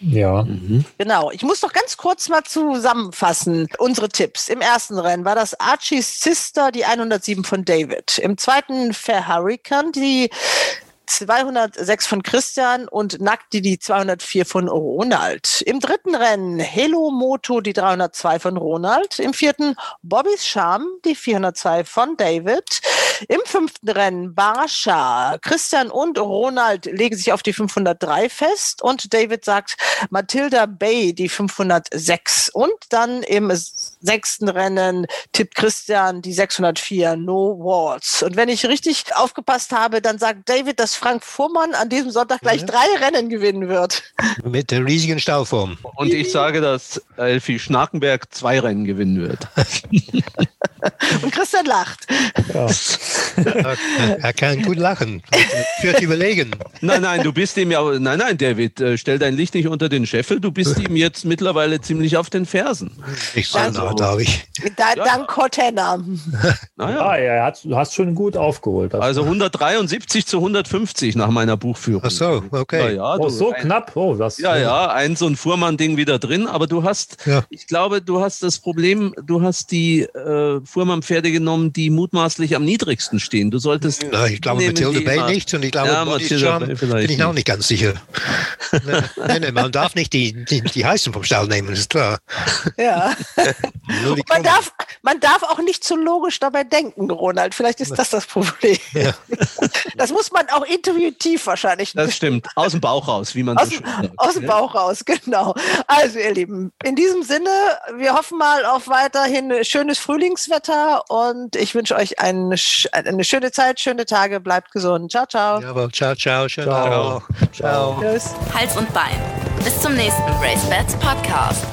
Speaker 12: Ja. Mhm.
Speaker 10: Genau. Ich muss noch ganz kurz mal zusammenfassen. Unsere Tipps. Im ersten Rennen war das Archie's Sister, die 107 von David. Im zweiten Fair Hurricane, die 206 von Christian und Nackti die 204 von Ronald. Im dritten Rennen Hello Moto die 302 von Ronald. Im vierten Bobbys Charm die 402 von David. Im fünften Rennen Barscha. Christian und Ronald legen sich auf die 503 fest und David sagt Matilda Bay die 506. Und dann im sechsten Rennen tippt Christian die 604 No Walls. Und wenn ich richtig aufgepasst habe, dann sagt David, dass Frank Fuhrmann an diesem Sonntag gleich ja. drei Rennen gewinnen wird.
Speaker 11: Mit der riesigen Stauform.
Speaker 13: Und ich sage, dass Elfi Schnakenberg zwei Rennen gewinnen wird.
Speaker 10: Und Christian lacht.
Speaker 11: Ja. er kann gut lachen. Führt überlegen.
Speaker 13: Nein, nein, du bist ihm ja. Nein, nein, David, äh, stell dein Licht nicht unter den Scheffel. Du bist ihm jetzt mittlerweile ziemlich auf den Fersen.
Speaker 11: Ich so also, nah, darf ich.
Speaker 10: Da, ja. Dank Cortena.
Speaker 12: Naja. Ja, du hast schon gut aufgeholt.
Speaker 13: Also 173 zu 150 nach meiner Buchführung.
Speaker 11: Ach so, okay.
Speaker 12: Ja, oh, so ein, knapp. Oh, das,
Speaker 13: ja, ja, ein so ein Fuhrmann-Ding wieder drin. Aber du hast, ich glaube, du hast das Problem, du hast die äh, Fuhrmann-Pferde genommen, die mutmaßlich am niedrigsten stehen. Du solltest.
Speaker 11: Na, ich glaube Mathilde Bay nicht und ich glaube ja, Mathilde bin ich auch nicht ganz sicher. nein, nein, man darf nicht die, die, die heißen vom Stall nehmen, ist klar.
Speaker 10: Ja. man, darf, man darf auch nicht zu logisch dabei denken, Ronald. Vielleicht ist das das Problem. Ja. Das muss man auch intuitiv wahrscheinlich.
Speaker 13: Das stimmt. Aus dem Bauch raus, wie man
Speaker 10: aus,
Speaker 13: so schön
Speaker 10: sagt. Aus dem Bauch raus, genau. Also, ihr Lieben, in diesem Sinne, wir hoffen mal auf weiterhin schönes Frühlingswetter und ich wünsche euch eine, eine schöne Zeit, schöne Tage, bleibt gesund. Ciao, ciao.
Speaker 11: Jawohl, ciao, ciao, schönen ciao. Auch.
Speaker 10: Ciao.
Speaker 1: Tschüss. Hals und Bein. Bis zum nächsten Race Bats Podcast.